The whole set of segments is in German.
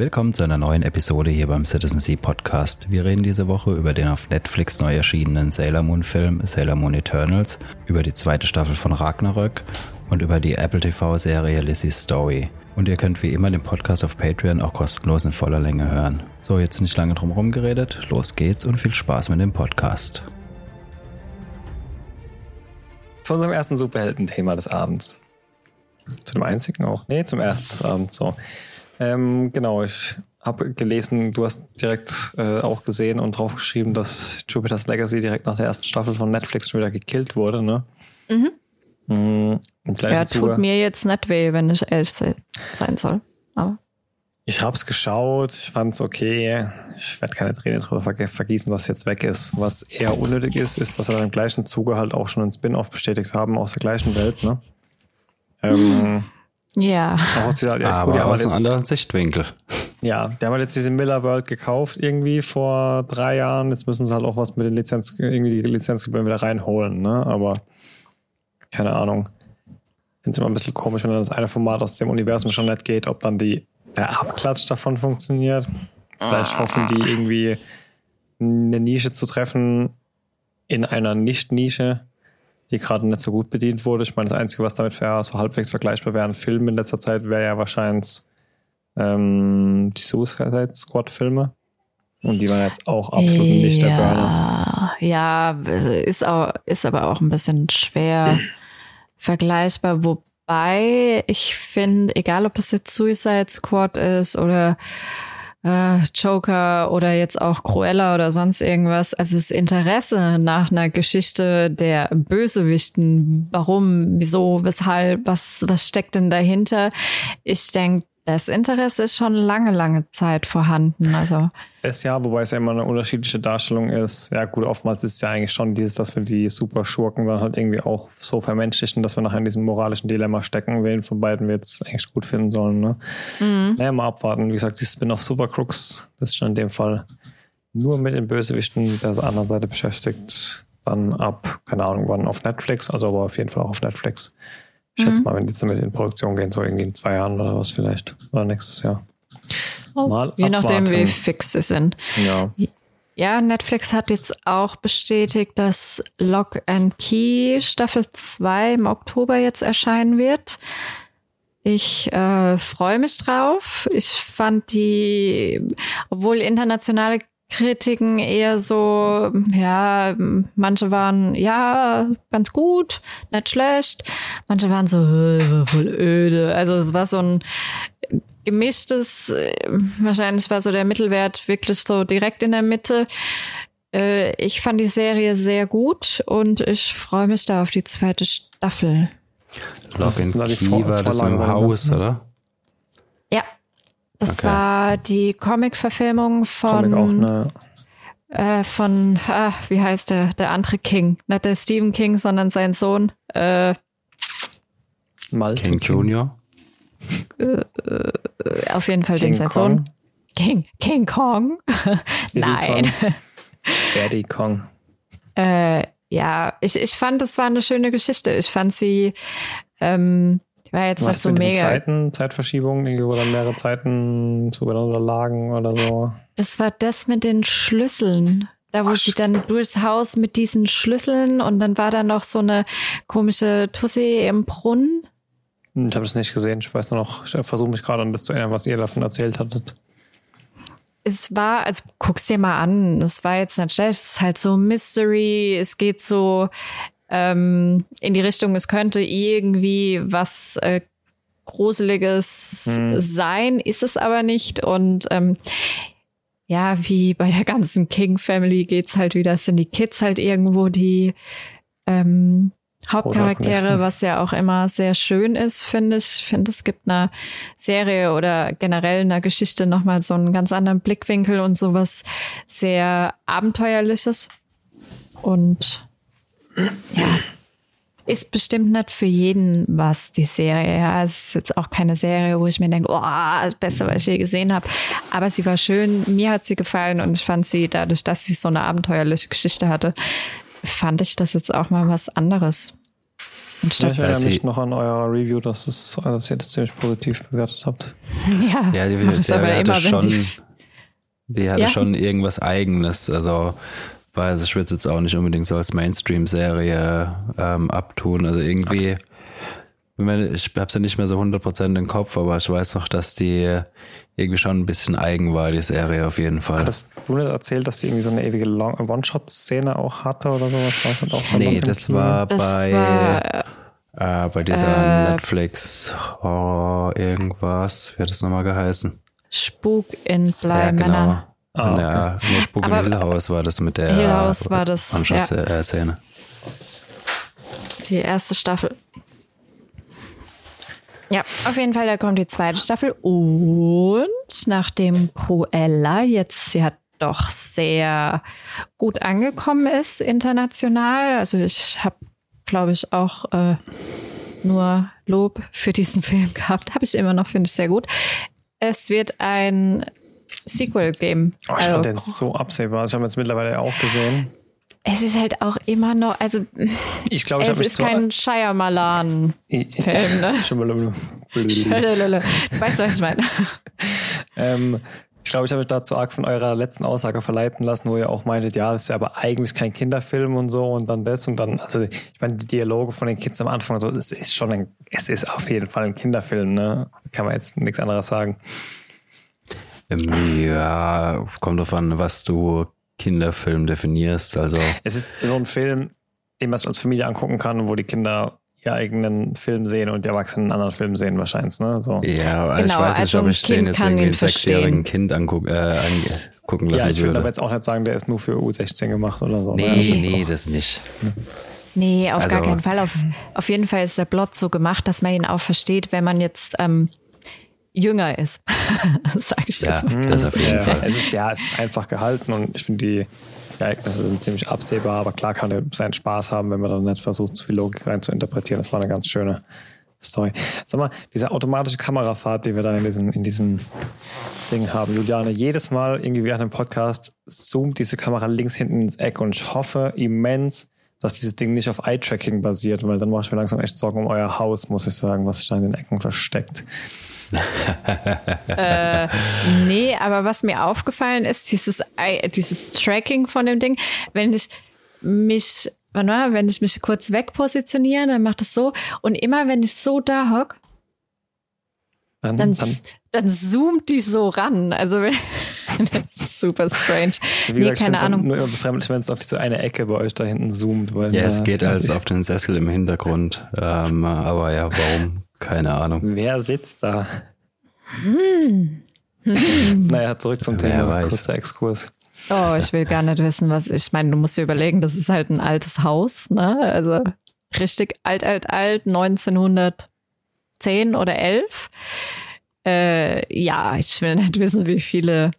Willkommen zu einer neuen Episode hier beim Citizen Sea Podcast. Wir reden diese Woche über den auf Netflix neu erschienenen Sailor Moon Film Sailor Moon Eternals, über die zweite Staffel von Ragnarök und über die Apple TV Serie Lizzie's Story. Und ihr könnt wie immer den Podcast auf Patreon auch kostenlos in voller Länge hören. So, jetzt nicht lange drum herum geredet, los geht's und viel Spaß mit dem Podcast. Zu unserem ersten Superhelden-Thema des Abends. Zu dem einzigen auch? Nee, zum ersten des Abends. So. Ähm, genau, ich habe gelesen, du hast direkt äh, auch gesehen und draufgeschrieben, dass Jupiter's Legacy direkt nach der ersten Staffel von Netflix schon wieder gekillt wurde, ne? Mhm. Mhm, ja, Zuge. tut mir jetzt nicht weh, wenn ich ehrlich sein soll. Aber. Ich hab's geschaut, ich fand's okay. Ich werde keine Träne drüber vergießen, dass jetzt weg ist. Was eher unnötig ist, ist, dass wir im gleichen Zuge halt auch schon einen Spin-off bestätigt haben aus der gleichen Welt, ne? Ähm, ja. Dieser, ja aber gut, aus einem anderen Sichtwinkel. Ja, die haben halt jetzt diese Miller World gekauft irgendwie vor drei Jahren. Jetzt müssen sie halt auch was mit den Lizenz, irgendwie die Lizenzgebühren wieder reinholen, ne? Aber keine Ahnung. Finde es immer ein bisschen komisch, wenn dann das eine Format aus dem Universum schon nicht geht, ob dann die, der Abklatsch davon funktioniert. Vielleicht hoffen die irgendwie eine Nische zu treffen in einer Nicht-Nische die gerade nicht so gut bedient wurde. Ich meine, das Einzige, was damit wäre, so halbwegs vergleichbar wäre, ein Film in letzter Zeit, wäre ja wahrscheinlich ähm, die Suicide Squad Filme. Und die waren jetzt auch absolut nicht der Burner. Ja, ist, auch, ist aber auch ein bisschen schwer vergleichbar, wobei ich finde, egal ob das jetzt Suicide Squad ist oder äh, Joker oder jetzt auch Cruella oder sonst irgendwas. Also das Interesse nach einer Geschichte der Bösewichten, warum, wieso, weshalb, was, was steckt denn dahinter? Ich denke, das Interesse ist schon lange, lange Zeit vorhanden. Also das ja, wobei es ja immer eine unterschiedliche Darstellung ist. Ja, gut, oftmals ist es ja eigentlich schon dieses, dass wir die Super-Schurken dann halt irgendwie auch so vermenschlichen, dass wir nachher in diesem moralischen Dilemma stecken, wen von beiden wir jetzt eigentlich gut finden sollen. Ne? Mhm. Naja, mal abwarten. Wie gesagt, die Spin-off Super Crooks, das ist schon in dem Fall nur mit den Bösewichten der anderen Seite beschäftigt. Dann ab, keine Ahnung wann, auf Netflix, also aber auf jeden Fall auch auf Netflix. Ich schätze mhm. mal, wenn die jetzt damit in Produktion gehen, so irgendwie in zwei Jahren oder was vielleicht. Oder nächstes Jahr. Oh, mal Je nachdem, wie fix sie sind. Ja. Ja, Netflix hat jetzt auch bestätigt, dass Lock and Key Staffel 2 im Oktober jetzt erscheinen wird. Ich äh, freue mich drauf. Ich fand die, obwohl internationale Kritiken eher so, ja, manche waren ja ganz gut, nicht schlecht, manche waren so äh, voll öde. Also es war so ein gemischtes, äh, wahrscheinlich war so der Mittelwert wirklich so direkt in der Mitte. Äh, ich fand die Serie sehr gut und ich freue mich da auf die zweite Staffel. Lock and Key war das im Haus, oder? Das okay. war die Comic-Verfilmung von, Comic auch, ne? äh, von, ah, wie heißt der, der andere King, nicht der Stephen King, sondern sein Sohn. Äh, Malte King Junior. Äh, äh, auf jeden Fall King dem sein Sohn. King, King Kong. Nein. Daddy Kong. Äh, ja, ich, ich fand, es war eine schöne Geschichte. Ich fand sie ähm, war jetzt nicht so mega. Zeiten, Zeitverschiebungen, wo dann mehrere Zeiten zueinander lagen oder so. Das war das mit den Schlüsseln. Da wo Ach, sie dann durchs Haus mit diesen Schlüsseln und dann war da noch so eine komische Tussi im Brunnen. Hm, ich habe das nicht gesehen. Ich weiß nur noch, ich versuche mich gerade an das zu erinnern, was ihr davon erzählt hattet. Es war, also guck's dir mal an. Es war jetzt nicht schlecht. Es ist halt so Mystery. Es geht so ähm, in die Richtung, es könnte irgendwie was äh, Gruseliges hm. sein, ist es aber nicht. Und ähm, ja, wie bei der ganzen King Family geht's halt wieder, sind die Kids halt irgendwo die ähm, Hauptcharaktere, was ja auch immer sehr schön ist, finde ich. Ich finde, es gibt einer Serie oder generell einer Geschichte nochmal so einen ganz anderen Blickwinkel und sowas sehr Abenteuerliches. Und ja, ist bestimmt nicht für jeden was, die Serie. Ja, es ist jetzt auch keine Serie, wo ich mir denke, oh, das Beste, was ich je gesehen habe. Aber sie war schön, mir hat sie gefallen und ich fand sie, dadurch, dass sie so eine abenteuerliche Geschichte hatte, fand ich das jetzt auch mal was anderes. Ich erinnere mich noch an euer Review, dass, es, dass ihr das ziemlich positiv bewertet habt. ja, Ja, die ich Serie aber hatte immer, wenn schon, die die hatte Ja. schon irgendwas Eigenes. Also, weil ich würde es jetzt auch nicht unbedingt so als Mainstream-Serie ähm, abtun. Also irgendwie, wenn man- ich habe sie nicht mehr so 100% im Kopf, aber ich weiß noch, dass die irgendwie schon ein bisschen eigen war, die Serie auf jeden Fall. Hattest du nicht erzählt, dass die irgendwie so eine ewige One-Shot-Szene auch hatte oder sowas? War das auch nee, das war das bei, war äh, bei dieser äh, Netflix Horror irgendwas, wie hat das nochmal geheißen? Spuk in Bly genau. Ah, Und ja, nee, Spuk in Hill House war das mit der Hill House war das, One-Shot-Szene. Die erste Staffel. Ja, auf jeden Fall, da kommt die zweite Staffel. Und nachdem Cruella jetzt ja doch sehr gut angekommen ist international, also ich habe, glaube ich, auch äh, nur Lob für diesen Film gehabt. Habe ich immer noch, finde ich sehr gut. Es wird ein Sequel geben. Oh, ich Also, fand den so absehbar. Ich habe jetzt mittlerweile auch gesehen. es ist halt auch immer noch, also Ich glaube, es ist kein Shyamalan. Film, ne? Schimmel- Du weißt, was ich meine. ähm, ich glaube, ich habe mich dazu arg von eurer letzten Aussage verleiten lassen, wo ihr auch meintet, ja, das ist ja aber eigentlich kein Kinderfilm und so und dann das und dann, also ich meine, die Dialoge von den Kids am Anfang und so, das ist schon ein, es ist auf jeden Fall ein Kinderfilm, ne? Kann man jetzt nichts anderes sagen. Ja, kommt drauf an, was du Kinderfilm definierst. Also, Es ist so ein Film, den man als Familie angucken kann, wo die Kinder ihren eigenen Film sehen und die Erwachsenen einen anderen Film sehen wahrscheinlich, ne? So. ja, also Genau, ich weiß nicht, also ob ein ich den jetzt irgendwie einen sechsjährigen. Kind anguck, äh, angucken lassen Ja, ich würde würde. aber jetzt auch nicht sagen, der ist nur für U16 gemacht oder so. ne? nee, Also jetzt nee, das nicht. Nee, auf Also- gar keinen Fall. Auf, auf jeden Fall ist der Plot so gemacht, dass man ihn auch versteht, wenn man jetzt ähm, jünger ist. Sag ich Ja, jetzt mal. das auf jeden Ja, Fall. Es ist ja, es ist einfach gehalten und ich finde die Ereignisse sind ziemlich absehbar, aber klar kann er seinen Spaß haben, wenn man dann nicht versucht, zu viel Logik rein zu interpretieren. Das war eine ganz schöne Story. Sag mal, diese automatische Kamerafahrt, die wir dann in diesem, in diesem Ding haben, Juliane, jedes Mal irgendwie während dem Podcast zoomt diese Kamera links hinten ins Eck und ich hoffe immens, dass dieses Ding nicht auf Eye-Tracking basiert, weil dann mache ich mir langsam echt Sorgen um euer Haus, muss ich sagen, was sich da in den Ecken versteckt. Nee, aber was mir aufgefallen ist, dieses, dieses Tracking von dem Ding, wenn ich mich, wenn ich mich kurz wegpositioniere, dann macht es so. Und immer wenn ich so da hock, Dann, dann, dann, dann, zoomt die so ran. Also wenn- das ist super strange. wie nee, gesagt, ich keine Ahnung. nur immer befremdlich, wenn es auf diese eine Ecke bei euch da hinten zoomt. Weil Ja, es geht also als auf den Sessel im Hintergrund. Ähm, aber ja, warum? Keine Ahnung. Wer sitzt da? Hm. naja, zurück zum Wer Thema. weiß. Kurzer Exkurs. Oh, ich will gar nicht wissen, was ich meine. Du musst dir überlegen, das ist halt ein altes Haus, ne? Also richtig alt, alt, alt, 1910 oder 11. Äh, ja, ich will nicht wissen, wie viele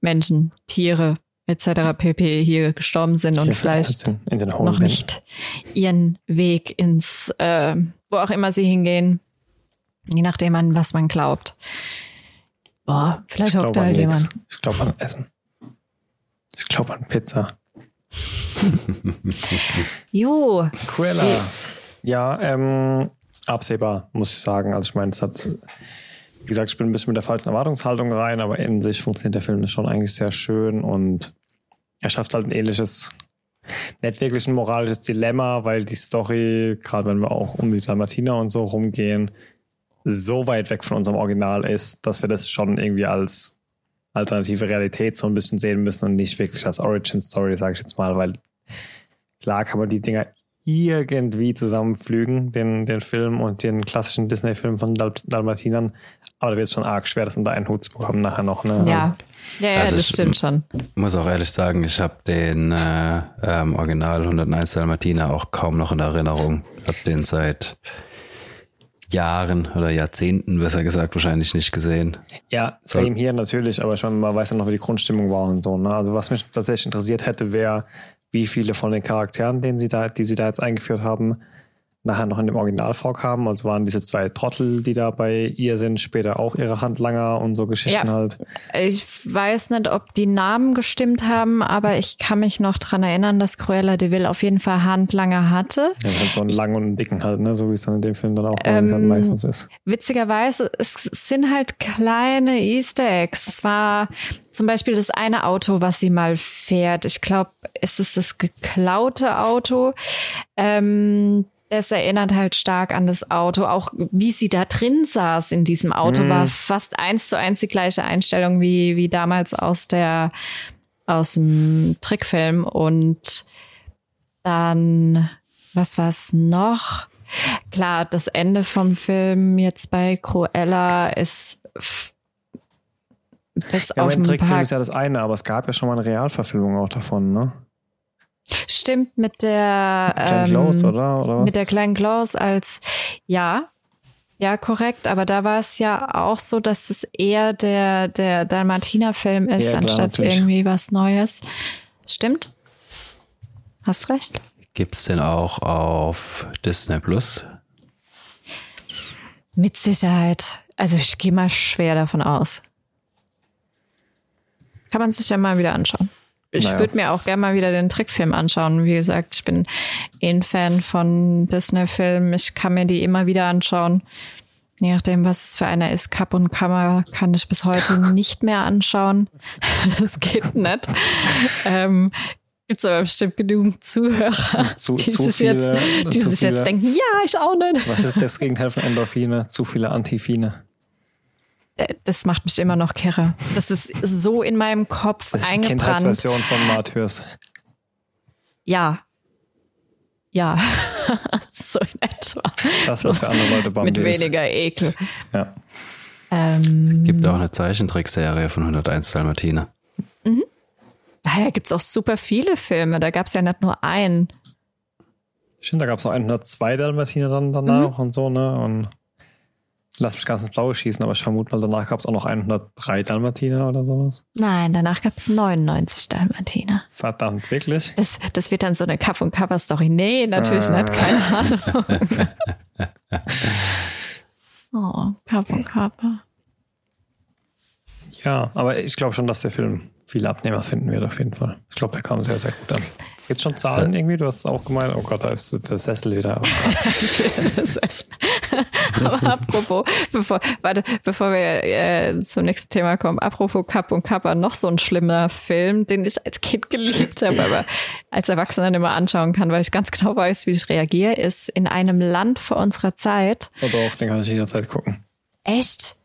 Menschen, Tiere etc. pp. hier gestorben sind und vielleicht noch nicht ihren Weg ins, äh, wo auch immer sie hingehen, je nachdem an was man glaubt. Boah, vielleicht Ich hockt da halt jemand. Ich glaube an Essen. Ich glaube an Pizza. Jo, Cruella. Ja, ähm, absehbar, muss ich sagen. Also ich meine, es hat, wie gesagt, ich bin ein bisschen mit der falschen Erwartungshaltung rein, aber in sich funktioniert der Film schon eigentlich sehr schön und er schafft halt ein ähnliches, nicht wirklich ein moralisches Dilemma, weil die Story, gerade wenn wir auch um die Dalmatiner und so rumgehen, so weit weg von unserem Original ist, dass wir das schon irgendwie als alternative Realität so ein bisschen sehen müssen und nicht wirklich als Origin-Story, sage ich jetzt mal, weil klar kann man die Dinger irgendwie zusammenflügen, den, den Film und den klassischen Disney-Film von Dal Dalmatinern, aber da wird es schon arg schwer, das unter einen Hut zu bekommen nachher noch. Ne? ja. Ja, ja, Also das ich- stimmt schon. muss auch ehrlich sagen, ich habe den äh, ähm, Original 101 Dalmatiner auch kaum noch in Erinnerung. Hab den seit Jahren oder Jahrzehnten, besser gesagt, wahrscheinlich nicht gesehen. Ja, same hier natürlich, aber schon man weiß ja noch, wie die Grundstimmung war und so. Ne? Also was mich tatsächlich interessiert hätte, wäre, wie viele von den Charakteren, den sie da, die sie da jetzt eingeführt haben, nachher noch in dem Original vorkamen. Also waren diese zwei Trottel, die da bei ihr sind, später auch ihre Handlanger und so Geschichten Ja. halt. Ich weiß nicht, ob die Namen gestimmt haben, aber ich kann mich noch dran erinnern, dass Cruella de Vil auf jeden Fall Handlanger hatte. Ja, sind so einen langen und einen dicken halt, ne? So wie es dann in dem Film dann auch Ähm, meistens ist. Witzigerweise, es sind halt kleine Easter Eggs. Es war zum Beispiel das eine Auto, was sie mal fährt. Ich glaube, es ist das geklaute Auto. Ähm, das erinnert halt stark an das Auto. Auch wie sie da drin saß in diesem Auto, war fast eins zu eins die gleiche Einstellung wie, wie damals aus der, aus dem Trickfilm. Und dann, was war's noch? Klar, das Ende vom Film jetzt bei Cruella ist bis Ja, auf ein Trickfilm ist ja das eine, aber es gab ja schon mal eine Realverfilmung auch davon, ne? Stimmt mit der Glenn ähm, Close, oder? oder mit der Glenn Close als ja ja korrekt, aber da war es ja auch so, dass es eher der der Dalmatiner-Film ist, Ja, klar, anstatt natürlich. irgendwie was Neues. Stimmt? Hast recht. Gibt's denn auch auf Disney Plus? Mit Sicherheit. Also ich gehe mal schwer davon aus. Kann man sich ja mal wieder anschauen. Ich Naja. würde mir auch gerne mal wieder den Trickfilm anschauen. Wie gesagt, ich bin eh ein Fan von Disney-Filmen. Ich kann mir die immer wieder anschauen. Je nachdem, was es für einer ist. Cup und Kammer kann ich bis heute nicht mehr anschauen. Das geht nicht. ähm, Gibt's aber bestimmt genügend Zuhörer, Zu- die zu sich, viele- jetzt, die sich viele. jetzt denken, ja, ich auch nicht. Was ist das Gegenteil von Endorphine? Zu viele Antifine. Äh, das macht mich immer noch kirre. Das ist so in meinem Kopf Das ist die eingebrannt. Kindheitsversion von Martyrs. Ja. Ja. so in etwa. Das, was für andere Leute Mit Bambi ist. weniger Ekel. Ja. Ähm, Gibt auch eine Zeichentrickserie von 101 Dalmatiner. da gibt's auch super viele Filme. Da gab's ja nicht nur einen. Stimmt, da gab es noch 102 Dalmatiner dann danach Mhm. und so, ne? Und lass mich ganz ins Blaue schießen, aber ich vermute mal, danach gab es auch noch 103 Dalmatiner oder sowas. Nein, danach gab's 99 Dalmatiner. Verdammt, wirklich? Das, das wird dann so eine Cup- und Cover-Story. Nee, natürlich Ah. nicht. Keine Ahnung. oh, Cup und Cover. Ja, aber ich glaube schon, dass der Film viele Abnehmer finden wird, auf jeden Fall. Ich glaube, der kam sehr, sehr gut an. Gibt's schon Zahlen irgendwie? Du hast es auch gemeint. Oh Gott, da ist der Sessel wieder. Oh Aber apropos, bevor, warte, bevor wir äh, zum nächsten Thema kommen, apropos Cup und Kappa, noch so ein schlimmer Film, den ich als Kind geliebt habe, aber als Erwachsener nicht mehr anschauen kann, weil ich ganz genau weiß, wie ich reagiere, ist in einem Land vor unserer Zeit. Aber auch, den kann ich jederzeit gucken. Echt?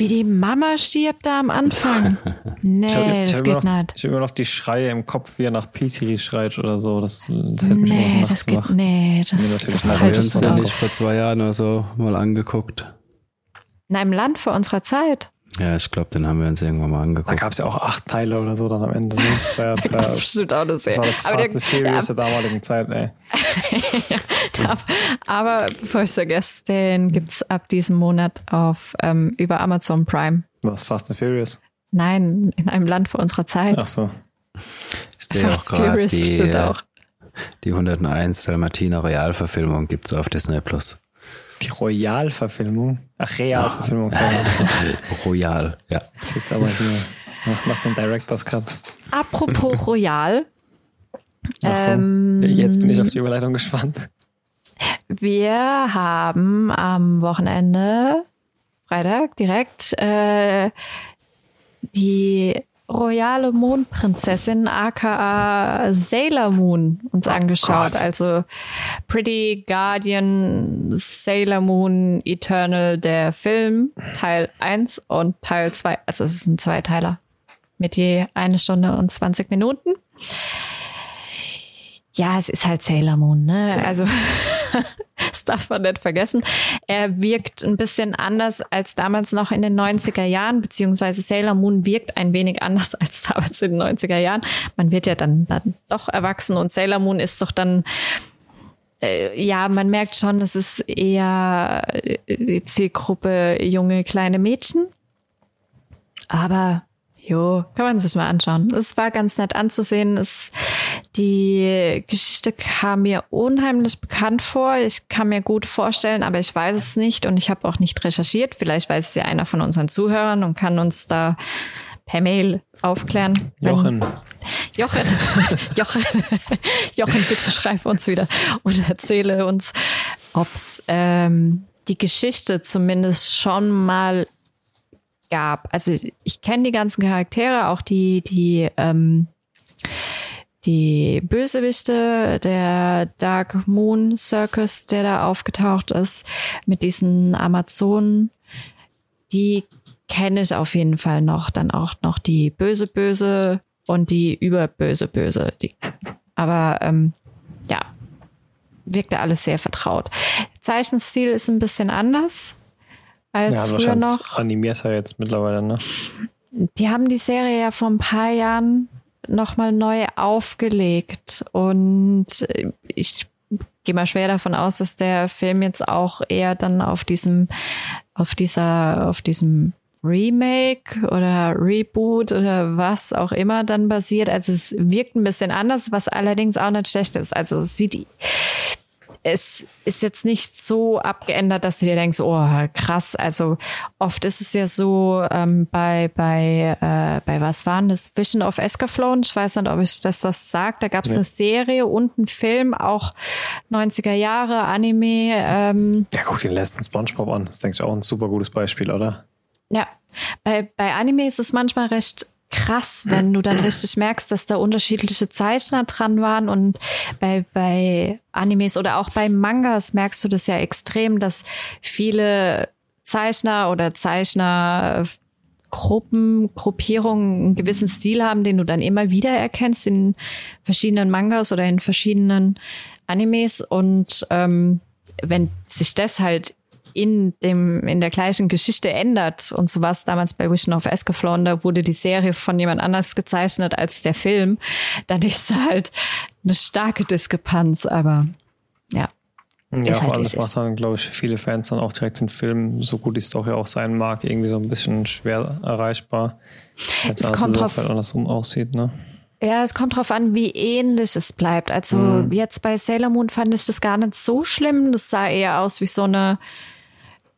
Wie die Mama stirbt da am Anfang. Nee, Ich habe das hab geht immer, noch- nicht. ich hab immer noch die Schreie im Kopf, wie er nach Petri schreit oder so. Das, das hält mich immer Nee, nachts das geht, wach. nee, das, Nee, das nicht. Halte wir ich uns aus. nicht vor zwei Jahren oder so mal angeguckt? In einem Land vor unserer Zeit. Ja, ich glaube, den haben wir uns irgendwann mal Da angeguckt. gab es ja auch acht Teile oder so dann am Ende. Ne? Das war ja das Das das bestimmt auch eine Serie. war das Aber Fast der- and Furious der damaligen Zeit, ey. Ab- Aber bevor ich vergesse, den gibt's ab diesem Monat auf ähm, über Amazon Prime. Was, Fast and Furious? Nein, in einem Land vor unserer Zeit. Ach so. Ich sehe auch Fast gerade Furious die, bestimmt auch. die 101 Dalmatiner Realverfilmung gibt's auf Disney Plus. Die Royal-Verfilmung. Ach, Real-Verfilmung, sorry. Royal, ja. Jetzt gibt's aber hier nach, nach dem Director's Cut. Apropos Royal, so. Ähm, Jetzt bin ich auf die Überleitung gespannt. wir haben am Wochenende, Freitag direkt, äh, die royale Mondprinzessin aka Sailor Moon uns angeschaut. Gott. Also Pretty Guardian Sailor Moon Eternal der Film Teil 1 und Teil 2. Also es ist ein Zweiteiler mit je eine Stunde und 20 Minuten. Ja, es ist halt Sailor Moon, ne? Also das darf man nicht vergessen. Er wirkt ein bisschen anders als damals noch in den 90er Jahren, beziehungsweise Sailor Moon wirkt ein wenig anders als damals in den 90er Jahren. Man wird ja dann, dann doch erwachsen und Sailor Moon ist doch dann äh, ja, man merkt schon, es ist eher äh, die Zielgruppe junge kleine Mädchen. Aber jo, kann man sich mal anschauen. Es war ganz nett anzusehen. Es, die Geschichte kam mir unheimlich bekannt vor. Ich kann mir gut vorstellen, aber ich weiß es nicht und ich habe auch nicht recherchiert. Vielleicht weiß es ja einer von unseren Zuhörern und kann uns da per Mail aufklären. Jochen. Jochen, Jochen, Jochen, bitte schreib uns wieder und erzähle uns, ob's ähm, die Geschichte zumindest schon mal gab. Also ich kenne die ganzen Charaktere, auch die, die, ähm, die Bösewichte, der Dark Moon Circus, der da aufgetaucht ist, mit diesen Amazonen, die kenne ich auf jeden Fall noch. Dann auch noch die Böse Böse und die Überböse Böse. Die, aber ähm, ja, wirkte alles sehr vertraut. Zeichenstil ist ein bisschen anders als ja, früher noch. Animiert er jetzt mittlerweile, ne? Die haben die Serie ja vor ein paar Jahren nochmal neu aufgelegt und ich gehe mal schwer davon aus, dass der Film jetzt auch eher dann auf diesem, auf dieser, auf diesem Remake oder Reboot oder was auch immer dann basiert. Also es wirkt ein bisschen anders, was allerdings auch nicht schlecht ist. Also es sieht, es ist jetzt nicht so abgeändert, dass du dir denkst, oh krass. Also oft ist es ja so ähm, bei bei äh, bei was waren das Vision of Escaflown. Ich weiß nicht, ob ich das was sagt. Da gab es nee. eine Serie und einen Film, auch 90er Jahre Anime. Ähm, ja, guck den letzten SpongeBob an. Das denke ich auch ein super gutes Beispiel, oder? Ja, bei bei Anime ist es manchmal recht krass, wenn du dann richtig merkst, dass da unterschiedliche Zeichner dran waren. Und bei, bei Animes oder auch bei Mangas merkst du das ja extrem, dass viele Zeichner oder Zeichnergruppen, Gruppierungen einen gewissen Stil haben, den du dann immer wieder erkennst in verschiedenen Mangas oder in verschiedenen Animes. Und ähm, wenn sich das halt in dem, in der gleichen Geschichte ändert. Und so war es damals bei Vision of Escaflown, da wurde die Serie von jemand anders gezeichnet als der Film. Dann ist halt eine starke Diskrepanz, aber ja. Ja, vor halt, allem das macht dann, glaube ich, viele Fans dann auch direkt den Film, so gut die Story auch sein mag, irgendwie so ein bisschen schwer erreichbar. Als es kommt drauf, halt andersrum aussieht, ne? Ja, es kommt drauf an, wie ähnlich es bleibt. Also mhm. jetzt bei Sailor Moon fand ich das gar nicht so schlimm. Das sah eher aus wie so eine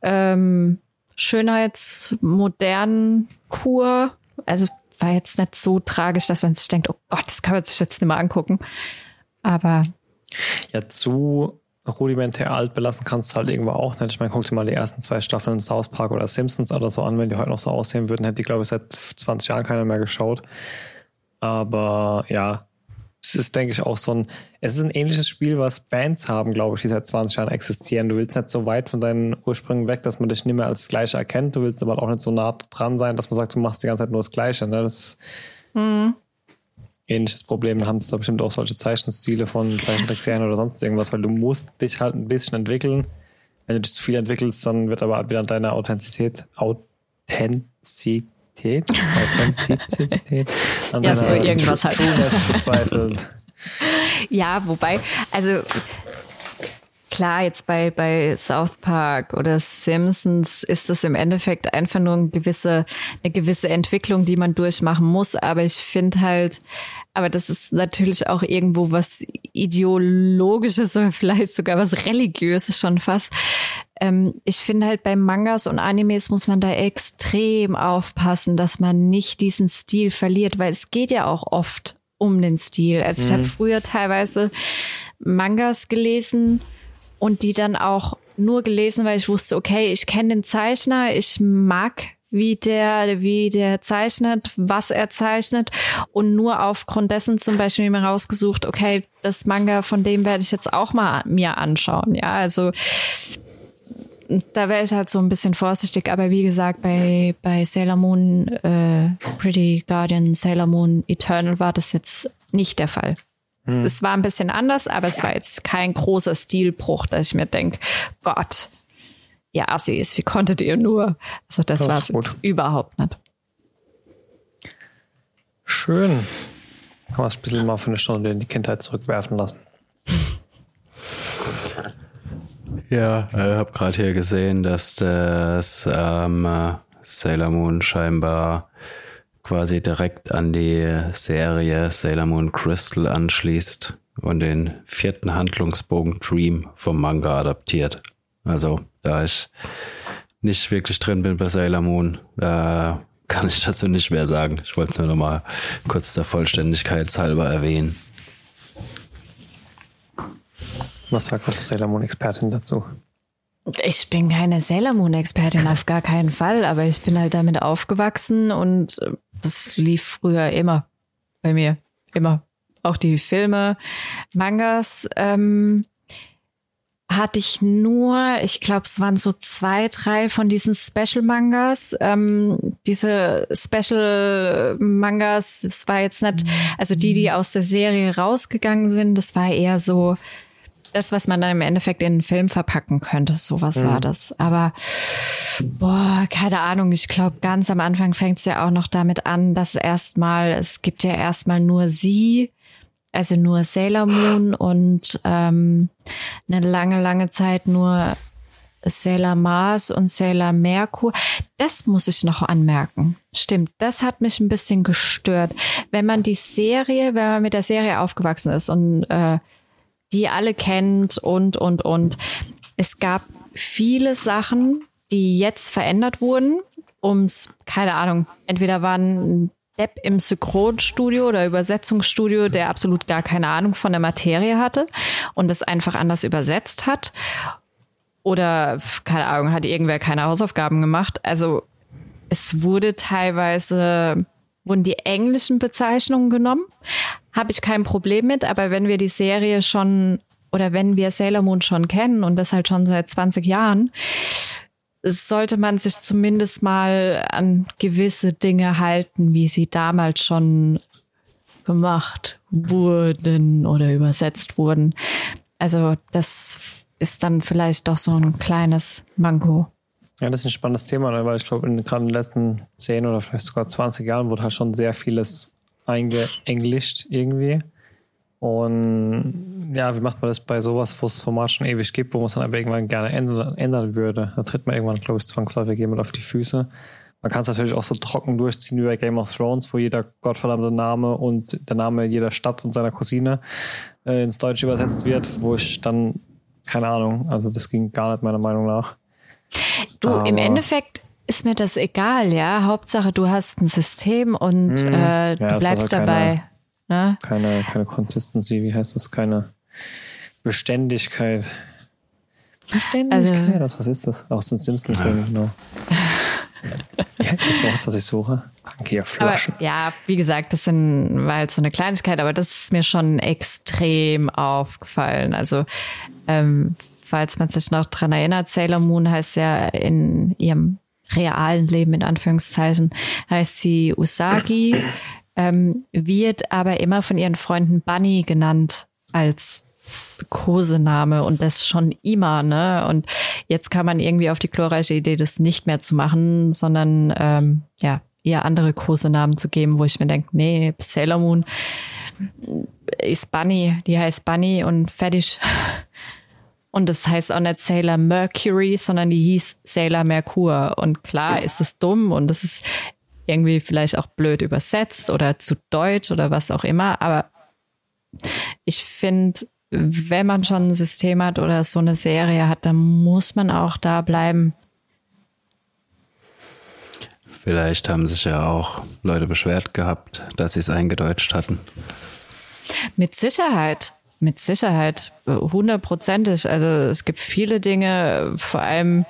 ähm, Schönheitsmodernen Kur. Also war jetzt nicht so tragisch, dass man sich denkt, oh Gott, das kann man sich jetzt nicht mehr angucken. Aber ja, zu rudimentär alt belassen kannst du halt irgendwo auch nicht. Ich meine, guck dir mal die ersten zwei Staffeln South Park oder Simpsons oder so an, wenn die heute noch so aussehen würden, hätte die, glaube ich, seit 20 Jahren keiner mehr geschaut. Aber ja, es ist, denke ich, auch so ein, es ist ein ähnliches Spiel, was Bands haben, glaube ich, die seit 20 Jahren existieren. Du willst nicht so weit von deinen Ursprüngen weg, dass man dich nicht mehr als das Gleiche erkennt. Du willst aber auch nicht so nah dran sein, dass man sagt, du machst die ganze Zeit nur das Gleiche. Ne? Das mhm. ähnliches Problem. Da haben es da bestimmt auch solche Zeichenstile von Zeichentrickserien oder sonst irgendwas, weil du musst dich halt ein bisschen entwickeln. Wenn du dich zu viel entwickelst, dann wird aber wieder deine Authentizität, Authentizität Authentizität, Authentizität an ja, so irgendwas halt. bezweifelt. ja, wobei, also klar, jetzt bei, bei South Park oder Simpsons ist es im Endeffekt einfach nur eine gewisse, eine gewisse Entwicklung, die man durchmachen muss. Aber ich finde halt, aber das ist natürlich auch irgendwo was Ideologisches oder vielleicht sogar was Religiöses schon fast. Ähm, ich finde halt bei Mangas und Animes muss man da extrem aufpassen, dass man nicht diesen Stil verliert, weil es geht ja auch oft um den Stil. Also ich mhm. habe früher teilweise Mangas gelesen und die dann auch nur gelesen, weil ich wusste, okay, ich kenne den Zeichner, ich mag wie der, wie der zeichnet, was er zeichnet und nur aufgrund dessen zum Beispiel mir rausgesucht, okay, das Manga von dem werde ich jetzt auch mal mir anschauen. Ja, also da wäre ich halt so ein bisschen vorsichtig, aber wie gesagt, bei, bei Sailor Moon, äh, Pretty Guardian, Sailor Moon, Eternal war das jetzt nicht der Fall. Hm. Es war ein bisschen anders, aber es war jetzt kein großer Stilbruch, dass ich mir denke, Gott, ja, Assis, wie konntet ihr nur? Also das war es überhaupt nicht. Schön. Kann man es ein bisschen mal für eine Stunde in die Kindheit zurückwerfen lassen. Ja, ich äh, habe gerade hier gesehen, dass das ähm, Sailor Moon scheinbar quasi direkt an die Serie Sailor Moon Crystal anschließt und den vierten Handlungsbogen Dream vom Manga adaptiert. Also, da ich nicht wirklich drin bin bei Sailor Moon, äh, kann ich dazu nicht mehr sagen. Ich wollte es nur noch mal kurz der Vollständigkeit halber erwähnen. Was sagt unsere Sailor Moon-Expertin dazu? Ich bin keine Sailor Moon-Expertin, auf gar keinen Fall, aber ich bin halt damit aufgewachsen und äh, das lief früher immer bei mir. Immer. Auch die Filme, Mangas, ähm, hatte ich nur, ich glaube, es waren so zwei, drei von diesen Special-Mangas. Ähm, diese Special-Mangas, es war jetzt nicht, also die, die aus der Serie rausgegangen sind, das war eher so das, was man dann im Endeffekt in einen Film verpacken könnte. Sowas mhm. war das. Aber boah, keine Ahnung. Ich glaube, ganz am Anfang fängt es ja auch noch damit an, dass erstmal, es gibt ja erstmal nur sie, also nur Sailor Moon und ähm, eine lange, lange Zeit nur Sailor Mars und Sailor Merkur. Das muss ich noch anmerken. Stimmt, das hat mich ein bisschen gestört. Wenn man die Serie, wenn man mit der Serie aufgewachsen ist und äh, die alle kennt und, und, und. Es gab viele Sachen, die jetzt verändert wurden, ums, keine Ahnung, entweder waren Depp im Synchronstudio oder Übersetzungsstudio, der absolut gar keine Ahnung von der Materie hatte und es einfach anders übersetzt hat. Oder, keine Ahnung, hat irgendwer keine Hausaufgaben gemacht. Also es wurde teilweise, wurden die englischen Bezeichnungen genommen, habe ich kein Problem mit, aber wenn wir die Serie schon oder wenn wir Sailor Moon schon kennen und das halt schon seit 20 Jahren, sollte man sich zumindest mal an gewisse Dinge halten, wie sie damals schon gemacht wurden oder übersetzt wurden. Also das ist dann vielleicht doch so ein kleines Manko. Ja, das ist ein spannendes Thema, ne? weil ich glaube, gerade in den letzten 10 oder vielleicht sogar 20 Jahren wurde halt schon sehr vieles eingeenglischt irgendwie. Und ja, wie macht man das bei sowas, wo es Format schon ewig gibt, wo man es dann aber irgendwann gerne ändern, ändern würde? Da tritt man irgendwann, glaube ich, zwangsläufig jemand auf die Füße. Man kann es natürlich auch so trocken durchziehen wie bei Game of Thrones, wo jeder gottverdammte Name und der Name jeder Stadt und seiner Cousine äh, ins Deutsche übersetzt wird, wo ich dann, keine Ahnung, also das ging gar nicht meiner Meinung nach. Du, aber im Endeffekt ist mir das egal, ja. Hauptsache, du hast ein System und hm, äh, du ja, bleibst dabei. Keine, ne? keine, keine Consistency, wie heißt das? Keine Beständigkeit. Beständigkeit, also, was ist das? Aus den Simpsons-Filmen, genau. Wie heißt das was, was ich suche? Danke, Flaschen. Aber, ja, wie gesagt, das sind, war halt so eine Kleinigkeit, aber das ist mir schon extrem aufgefallen. Also, ähm, falls man sich noch dran erinnert, Sailor Moon heißt ja in ihrem realen Leben in Anführungszeichen heißt sie Usagi, ähm, wird aber immer von ihren Freunden Bunny genannt als Kosename und das schon immer, ne? Und jetzt kann man irgendwie auf die glorreiche Idee, das nicht mehr zu machen, sondern ähm, ja, ihr andere Kosenamen zu geben, wo ich mir denke, nee, Sailor Moon ist Bunny, die heißt Bunny und fertig. Und das heißt auch nicht Sailor Mercury, sondern die hieß Sailor Merkur. Und klar ist es dumm und das ist irgendwie vielleicht auch blöd übersetzt oder zu deutsch oder was auch immer. Aber ich finde, wenn man schon ein System hat oder so eine Serie hat, dann muss man auch da bleiben. Vielleicht haben sich ja auch Leute beschwert gehabt, dass sie es eingedeutscht hatten. Mit Sicherheit. Mit Sicherheit, hundertprozentig. Also es gibt viele Dinge, vor allem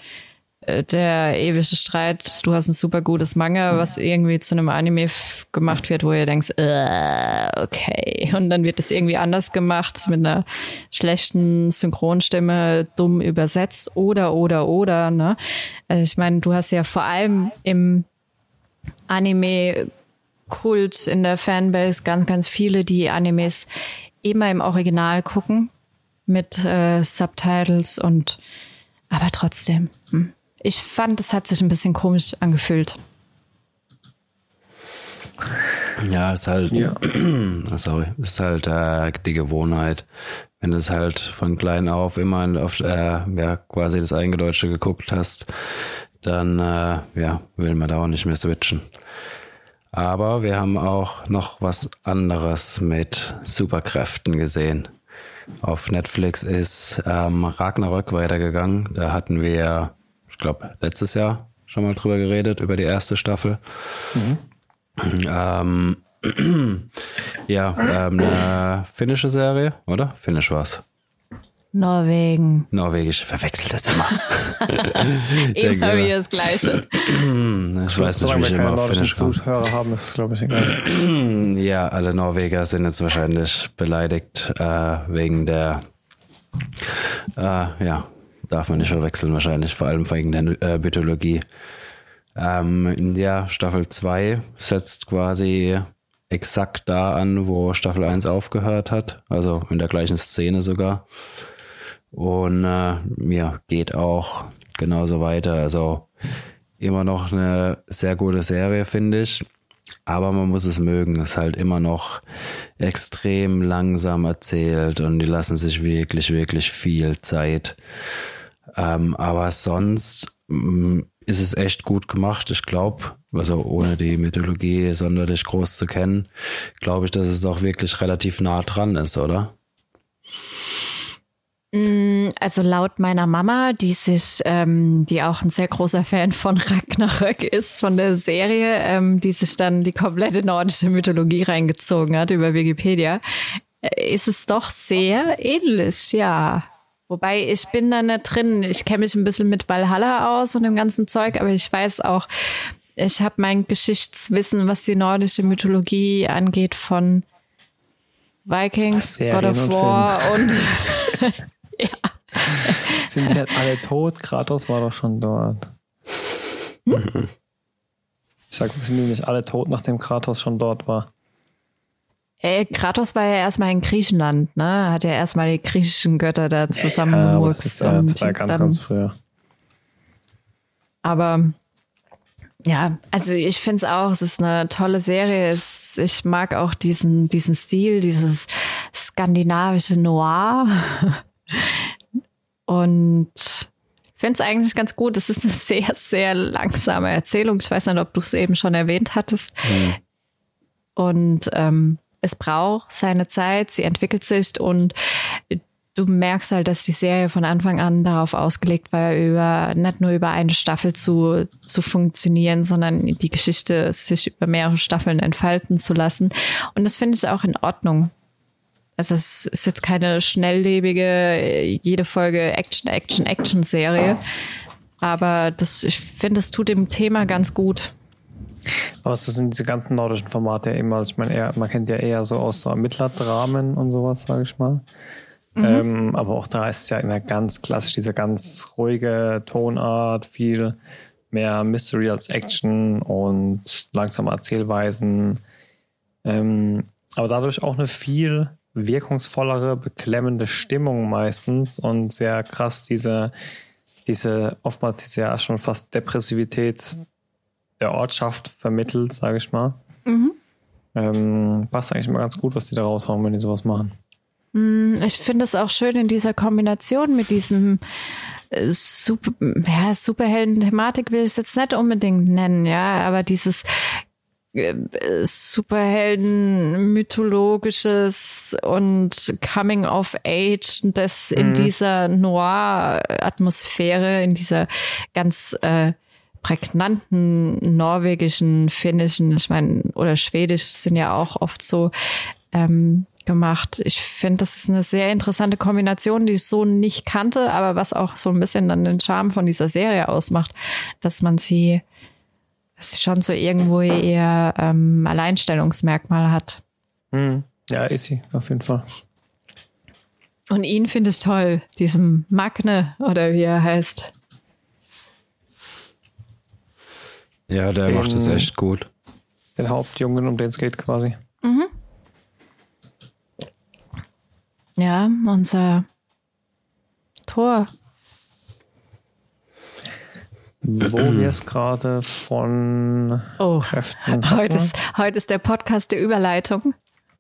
äh, der ewige Streit, du hast ein super gutes Manga, was irgendwie zu einem Anime gemacht wird, wo ihr denkt, äh, okay. Und dann wird es irgendwie anders gemacht, mit einer schlechten Synchronstimme, dumm übersetzt oder, oder, oder. Ne? Also ich meine, du hast ja vor allem im Anime Kult in der Fanbase ganz, ganz viele, die Animes immer im Original gucken mit äh, Subtitles und aber trotzdem. Hm. Ich fand, es hat sich ein bisschen komisch angefühlt. Ja, ist halt, ja. sorry, ist halt äh, die Gewohnheit. Wenn du es halt von klein auf immer auf äh, ja, quasi das Eingedeutsche geguckt hast, dann äh, ja, will man da auch nicht mehr switchen. Aber wir haben auch noch was anderes mit Superkräften gesehen. Auf Netflix ist ähm, Ragnarök weitergegangen. Da hatten wir, ich glaube, letztes Jahr schon mal drüber geredet, über die erste Staffel. Mhm. Ähm, ja, ähm, eine finnische Serie, oder? Finnisch war's. Norwegen. Norwegisch, verwechselt das immer. immer wieder das Gleiche. ich weiß nicht, wie ich immer auf Finnisch. Zuhörer haben, ist glaube ich egal. ja, alle Norweger sind jetzt wahrscheinlich beleidigt äh, wegen der, äh, ja, darf man nicht verwechseln wahrscheinlich, vor allem wegen der äh, Mythologie. Ähm, ja, Staffel 2 setzt quasi exakt da an, wo Staffel 1 aufgehört hat, also in der gleichen Szene sogar. Und äh, ja, geht auch genauso weiter. Also immer noch eine sehr gute Serie, finde ich. Aber man muss es mögen. Es ist halt immer noch extrem langsam erzählt und die lassen sich wirklich, wirklich viel Zeit. Ähm, aber sonst mm, ist es echt gut gemacht. Ich glaube, also ohne die Mythologie sonderlich groß zu kennen, glaube ich, dass es auch wirklich relativ nah dran ist, oder? Mm, also laut meiner Mama, die sich, ähm, die auch ein sehr großer Fan von Ragnarök ist, von der Serie, ähm, die sich dann die komplette nordische Mythologie reingezogen hat über Wikipedia, äh, ist es doch sehr ähnlich, ja. Wobei ich bin da nicht drin. Ich kenne mich ein bisschen mit Valhalla aus und dem ganzen Zeug, aber ich weiß auch, ich habe mein Geschichtswissen, was die nordische Mythologie angeht, von Vikings, Serien God of War und, und ja. Sind die nicht alle tot? Kratos war doch schon dort. Hm? Ich sag, sind die nicht alle tot, nachdem Kratos schon dort war? Ey, Kratos war ja erstmal in Griechenland, ne? Hat ja erstmal die griechischen Götter da zusammengemurkst. Ja, das, ist, das war ganz, dann, ganz früher. Aber ja, also ich finde es auch, es ist eine tolle Serie. Es, ich mag auch diesen, diesen Stil, dieses skandinavische Noir. Und finde es eigentlich ganz gut. Es ist eine sehr, sehr langsame Erzählung. Ich weiß nicht, ob du es eben schon erwähnt hattest. Mhm. Und ähm, es braucht seine Zeit, sie entwickelt sich und du merkst halt, dass die Serie von Anfang an darauf ausgelegt war, über nicht nur über eine Staffel zu, zu funktionieren, sondern die Geschichte sich über mehrere Staffeln entfalten zu lassen. Und das finde ich auch in Ordnung. Also es ist jetzt keine schnelllebige, jede Folge Action, Action, Action-Serie. Aber das, ich finde, es tut dem Thema ganz gut. Aber so sind diese ganzen nordischen Formate ja immer, ich meine, eher, man kennt ja eher so aus so Ermittlerdramen und sowas, sage ich mal. Mhm. Ähm, aber auch da ist es ja immer ganz klassisch, diese ganz ruhige Tonart, viel mehr Mystery als Action und langsame Erzählweisen. Ähm, aber dadurch auch eine viel wirkungsvollere, beklemmende Stimmung meistens und sehr krass diese, diese, oftmals diese ja schon fast Depressivität der Ortschaft vermittelt, sage ich mal. Mhm. Ähm, passt eigentlich immer ganz gut, was die da raushauen, wenn die sowas machen. Mm, ich finde es auch schön in dieser Kombination mit diesem äh, Super, ja, Superhelden-Thematik will ich es jetzt nicht unbedingt nennen, ja, aber dieses Superhelden, mythologisches und Coming of Age, das in mhm. dieser Noir-Atmosphäre, in dieser ganz äh, prägnanten norwegischen, finnischen, ich meine, oder schwedisch sind ja auch oft so ähm, gemacht. Ich finde, das ist eine sehr interessante Kombination, die ich so nicht kannte, aber was auch so ein bisschen dann den Charme von dieser Serie ausmacht, dass man sie dass sie schon so irgendwo eher ähm, Alleinstellungsmerkmal hat. Mhm. Ja, ist sie, auf jeden Fall. Und ihn finde ich toll, diesem Magne oder wie er heißt. Ja, der den, macht es echt gut. Den Hauptjungen, um den es geht quasi. Mhm. Ja, unser Tor wo wir es gerade von oh, Kräften heute ist, heute ist der Podcast der Überleitung.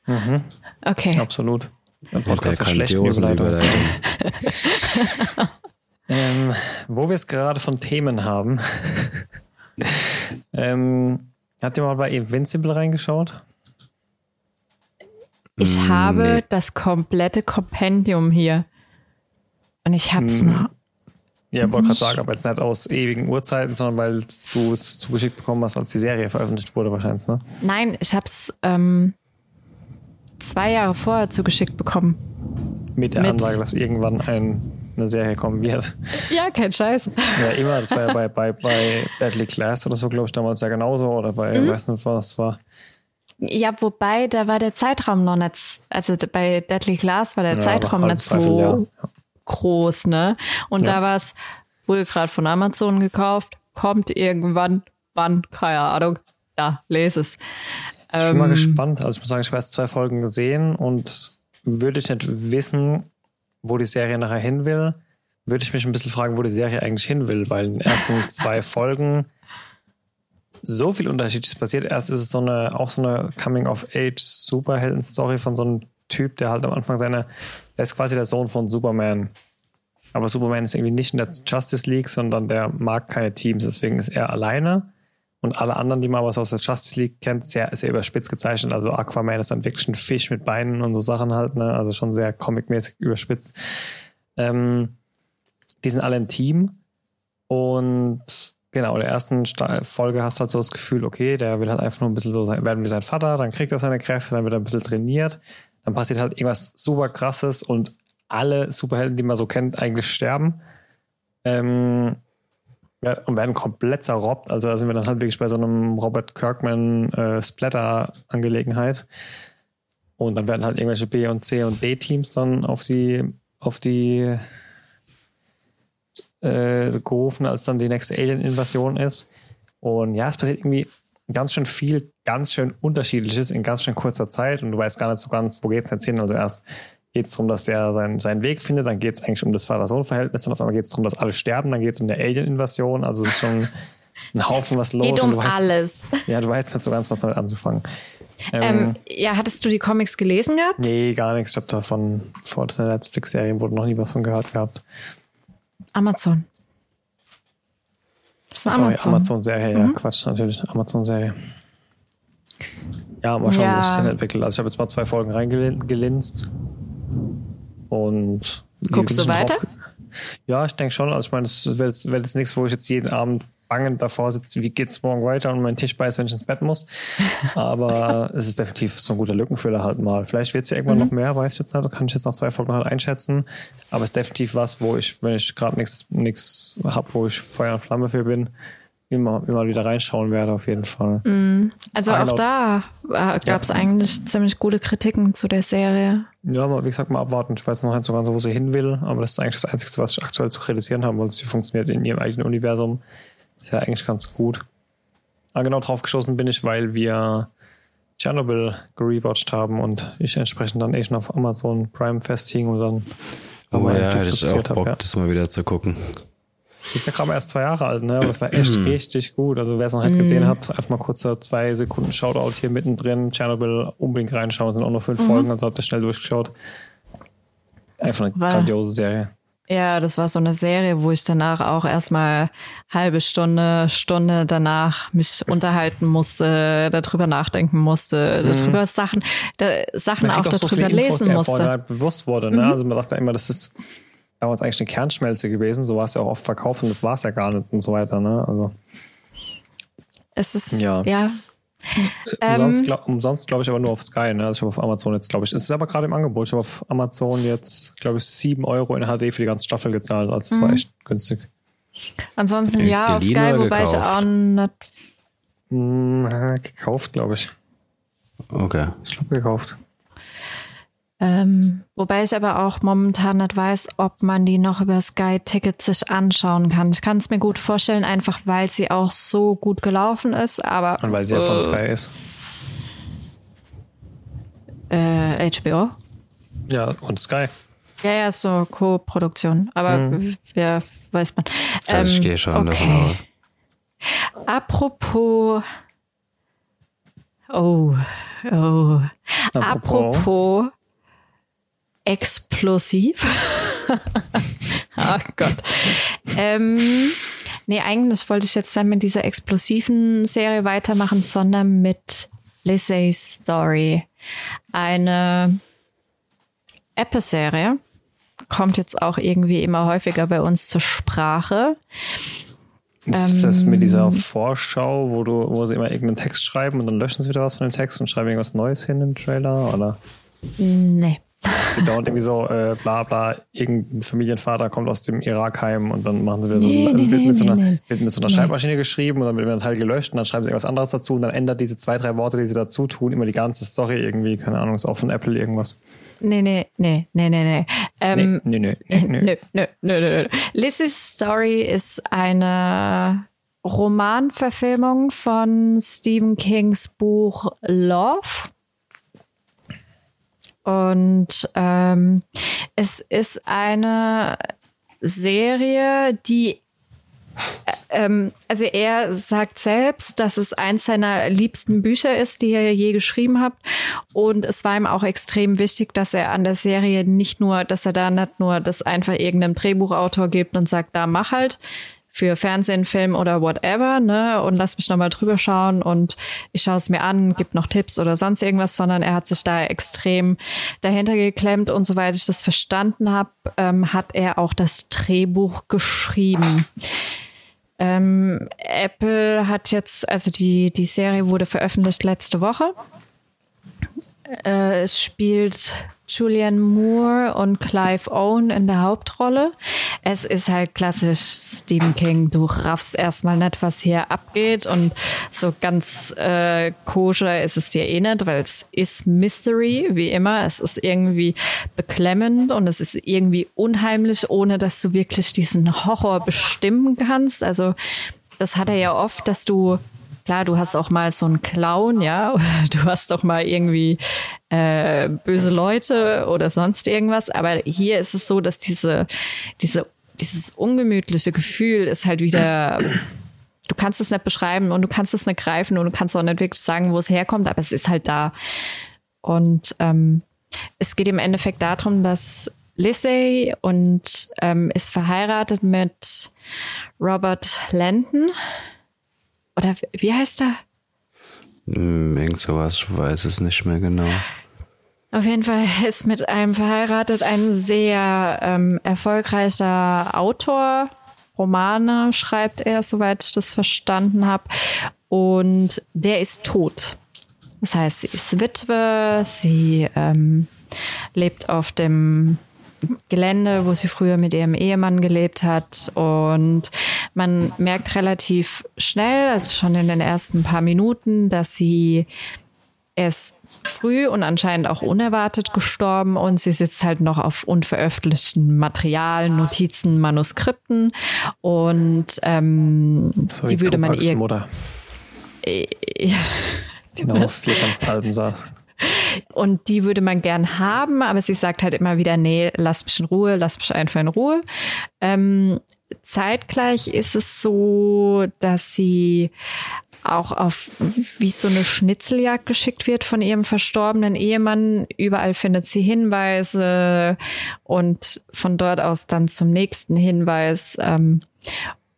Mhm. Okay. Absolut. Der Podcast der schlechten Überleitung. Überleitung. ähm, wo wir es gerade von Themen haben. ähm, Habt ihr mal bei Invincible reingeschaut? Ich mm, habe nee. das komplette Kompendium hier. Und ich hab's mm. noch. Ja, wollte gerade sagen, aber jetzt nicht aus ewigen Uhrzeiten, sondern weil du es zugeschickt bekommen hast, als die Serie veröffentlicht wurde, wahrscheinlich, ne? Nein, ich hab's ähm, zwei Jahre vorher zugeschickt bekommen. Mit der Mit Ansage, dass irgendwann ein, eine Serie kommen wird. Ja, kein Scheiß. Ja, immer. Das war ja bei, bei, bei Deadly Class oder so, glaube ich, damals ja genauso. Oder bei, mhm. weiß nicht, was es war. Ja, wobei, da war der Zeitraum noch nicht, also bei Deadly Glass war der ja, Zeitraum nicht so ja. Groß, ne? Und ja. da war es, wurde gerade von Amazon gekauft, kommt irgendwann, wann, keine Ahnung, da, lese es. Ich bin ähm, mal gespannt. Also ich muss sagen, ich habe erst zwei Folgen gesehen und würde ich nicht wissen, wo die Serie nachher hin will, würde ich mich ein bisschen fragen, wo die Serie eigentlich hin will, weil in den ersten zwei Folgen so viel Unterschiedliches passiert. Erst ist es so eine, auch so eine Coming-of-Age-Superhelden-Story von so einem Typ, der halt am Anfang seine, der ist quasi der Sohn von Superman. Aber Superman ist irgendwie nicht in der Justice League, sondern der mag keine Teams, deswegen ist er alleine. Und alle anderen, die man was aus der Justice League kennt, sehr, sehr überspitzt gezeichnet. Also Aquaman ist dann wirklich ein Fisch mit Beinen und so Sachen halt, ne? Also schon sehr comicmäßig überspitzt. Ähm, die sind alle ein Team und Genau, in der ersten Folge hast du halt so das Gefühl, okay, der will halt einfach nur ein bisschen so sein, werden wie sein Vater, dann kriegt er seine Kräfte, dann wird er ein bisschen trainiert, dann passiert halt irgendwas super krasses und alle Superhelden, die man so kennt, eigentlich sterben. Ähm, und werden komplett zerrobbt. Also da sind wir dann halt wirklich bei so einem Robert Kirkman äh, Splatter-Angelegenheit. Und dann werden halt irgendwelche B und C und D-Teams dann auf die, auf die äh, gerufen, als dann die nächste Alien-Invasion ist. Und ja, es passiert irgendwie ganz schön viel, ganz schön unterschiedliches in ganz schön kurzer Zeit und du weißt gar nicht so ganz, wo geht's jetzt hin. Also erst geht es darum, dass der seinen, seinen Weg findet, dann geht es eigentlich um das Vater-Sohn-Verhältnis, dann auf einmal geht es darum, dass alle sterben, dann geht es um eine Alien-Invasion. Also es ist schon ein Haufen was los. Geht um weißt, alles. Ja, du weißt nicht so ganz, was damit anzufangen. Ähm, ähm, ja, hattest du die Comics gelesen gehabt? Nee, gar nichts. Ich habe davon vor der Netflix-Serie wurde noch nie was von gehört gehabt. Amazon. Das ist Sorry, Amazon-Serie, mhm. ja, Quatsch, natürlich, Amazon-Serie. Ja, mal schauen, ja. wo sich das entwickelt. Also ich habe jetzt mal zwei Folgen reingelinst und guckst du weiter? Ja, ich denke schon. Also ich meine, das wäre jetzt nichts, wo ich jetzt jeden Abend bangend davor sitze, wie geht's morgen weiter und meinen Tisch beißt, wenn ich ins Bett muss. Aber es ist definitiv so ein guter Lückenfüller halt mal. Vielleicht wird es ja irgendwann mhm. noch mehr, weiß ich jetzt nicht, kann ich jetzt nach zwei Folgen halt einschätzen. Aber es ist definitiv was, wo ich, wenn ich gerade nichts nichts hab, wo ich Feuer und Flamme für bin, immer, immer wieder reinschauen werde, auf jeden Fall. Mhm. Also auch da äh, gab es ja. eigentlich ziemlich gute Kritiken zu der Serie. Ja, aber wie gesagt, mal abwarten. Ich weiß noch nicht so ganz, wo sie hin will, aber das ist eigentlich das Einzige, was ich aktuell zu kritisieren habe, weil sie funktioniert in ihrem eigenen Universum. Ist ja eigentlich ganz gut. Ah, genau drauf geschossen bin ich, weil wir Chernobyl gerewatcht haben und ich entsprechend dann eh schon auf Amazon Prime festhing und dann. Oh ja, hätte ich auch Bock, ja. das mal wieder zu gucken. Das ist ja gerade erst zwei Jahre alt, ne? Aber das war echt richtig gut. Also wer es noch nicht gesehen mhm. hat, einfach mal kurz zwei Sekunden Shoutout hier mittendrin. Chernobyl unbedingt reinschauen. Es sind auch nur fünf mhm. Folgen, also habt ihr schnell durchgeschaut. Einfach eine war, grandiose Serie. Ja, das war so eine Serie, wo ich danach auch erstmal halbe Stunde, Stunde danach mich unterhalten musste, darüber nachdenken musste, mhm. darüber Sachen, da, Sachen auch darüber so lesen Infos, musste. Halt bewusst wurde, ne? Mhm. Also man dachte immer, das ist damals eigentlich eine Kernschmelze gewesen, so war es ja auch oft verkauft und das war es ja gar nicht und so weiter, ne? Also. Es ist, ja, ja Umsonst, ähm, glaub, umsonst glaube ich aber nur auf Sky, ne? Also ich habe auf Amazon jetzt, glaube ich. Es ist aber gerade im Angebot. Ich habe auf Amazon jetzt, glaube ich, 7 Euro in HD für die ganze Staffel gezahlt. Also es war mhm. echt günstig. Ansonsten äh, ja, auf Sky, wobei gekauft? ich auch nicht. Hm, gekauft, glaube ich. Okay. Ich glaube gekauft. Ähm, wobei ich aber auch momentan nicht weiß, ob man die noch über Sky Tickets sich anschauen kann. Ich kann es mir gut vorstellen, einfach weil sie auch so gut gelaufen ist, aber. Und weil sie ja von äh, Sky ist. Äh, HBO? Ja, und Sky. Ja, ja, so Co-Produktion. Aber mhm. wer weiß man. Ähm, ich gehe schon okay. davon aus. Apropos. Oh, oh. Apropos, Apropos explosiv. oh Gott. Ähm, Nee, eigentlich wollte ich jetzt dann mit dieser explosiven Serie weitermachen, sondern mit Lizzie Story. Eine Apple-Serie. Kommt jetzt auch irgendwie immer häufiger bei uns zur Sprache. Ist das mit dieser Vorschau, wo du, wo sie immer irgendeinen Text schreiben und dann löschen sie wieder was von dem Text und schreiben irgendwas Neues hin im Trailer? Oder? Nee. Es geht dauernd irgendwie so, äh, bla bla, irgendein Familienvater kommt aus dem Irak heim und dann machen sie wieder so Nee, ein nee, wird, nee, mit so einer, nee, nee. wird mit so einer Schreibmaschine geschrieben und dann wird wieder ein Teil gelöscht und dann schreiben sie irgendwas anderes dazu und dann ändert diese zwei, drei Worte, die sie dazu tun, immer die ganze Story irgendwie, keine Ahnung, ist auch von Apple irgendwas. Nee, nee, nee, nee, nee, nee. Ähm, nee, nee, nee, nee. Nö, nö, nö. nö. Lizzie's Story ist eine Romanverfilmung von Stephen Kings Buch Love. Und ähm, es ist eine Serie, die ähm, also er sagt selbst, dass es eins seiner liebsten Bücher ist, die er je geschrieben hat. Und es war ihm auch extrem wichtig, dass er an der Serie nicht nur, dass er da nicht nur das einfach irgendeinem Drehbuchautor gibt und sagt, da mach halt für Fernsehen, Film oder whatever, ne, und lass mich nochmal drüber schauen und ich schaue es mir an, gibt noch Tipps oder sonst irgendwas, sondern er hat sich da extrem dahinter geklemmt und soweit ich das verstanden habe, ähm, hat er auch das Drehbuch geschrieben. Ähm, Apple hat jetzt, also die, die Serie wurde veröffentlicht letzte Woche. Äh, es spielt Julianne Moore und Clive Owen in der Hauptrolle. Es ist halt klassisch Stephen King. Du raffst erstmal nicht, was hier abgeht und so ganz äh, koscher ist es dir eh nicht, weil es ist Mystery, wie immer. Es ist irgendwie beklemmend und es ist irgendwie unheimlich, ohne dass du wirklich diesen Horror bestimmen kannst. Also das hat er ja oft, dass du Klar, du hast auch mal so einen Clown, ja, du hast auch mal irgendwie äh, böse Leute oder sonst irgendwas. Aber hier ist es so, dass diese, diese, dieses ungemütliche Gefühl ist halt wieder. Du kannst es nicht beschreiben und du kannst es nicht greifen und du kannst auch nicht wirklich sagen, wo es herkommt, aber es ist halt da. Und ähm, es geht im Endeffekt darum, dass Lissay und ähm, ist verheiratet mit Robert Landon oder wie heißt er? Hm, Irgend sowas, ich weiß es nicht mehr genau. Auf jeden Fall ist mit einem verheiratet ein sehr ähm, erfolgreicher Autor. Romane schreibt er, soweit ich das verstanden habe. Und der ist tot. Das heißt, sie ist Witwe, sie ähm, lebt auf dem Gelände, wo sie früher mit ihrem Ehemann gelebt hat. Und man merkt relativ schnell, also schon in den ersten paar Minuten, dass sie erst früh und anscheinend auch unerwartet gestorben und sie sitzt halt noch auf unveröffentlichten Material, Notizen, Manuskripten und ähm, So die würde man ihr Mutter, äh, die noch auf Vierkantsalben saß. Und die würde man gern haben, aber sie sagt halt immer wieder, nee, lass mich in Ruhe, lass mich einfach in Ruhe. Ähm, zeitgleich ist es so, dass sie auch auf wie so eine Schnitzeljagd geschickt wird von ihrem verstorbenen Ehemann. Überall findet sie Hinweise und von dort aus dann zum nächsten Hinweis. Ähm,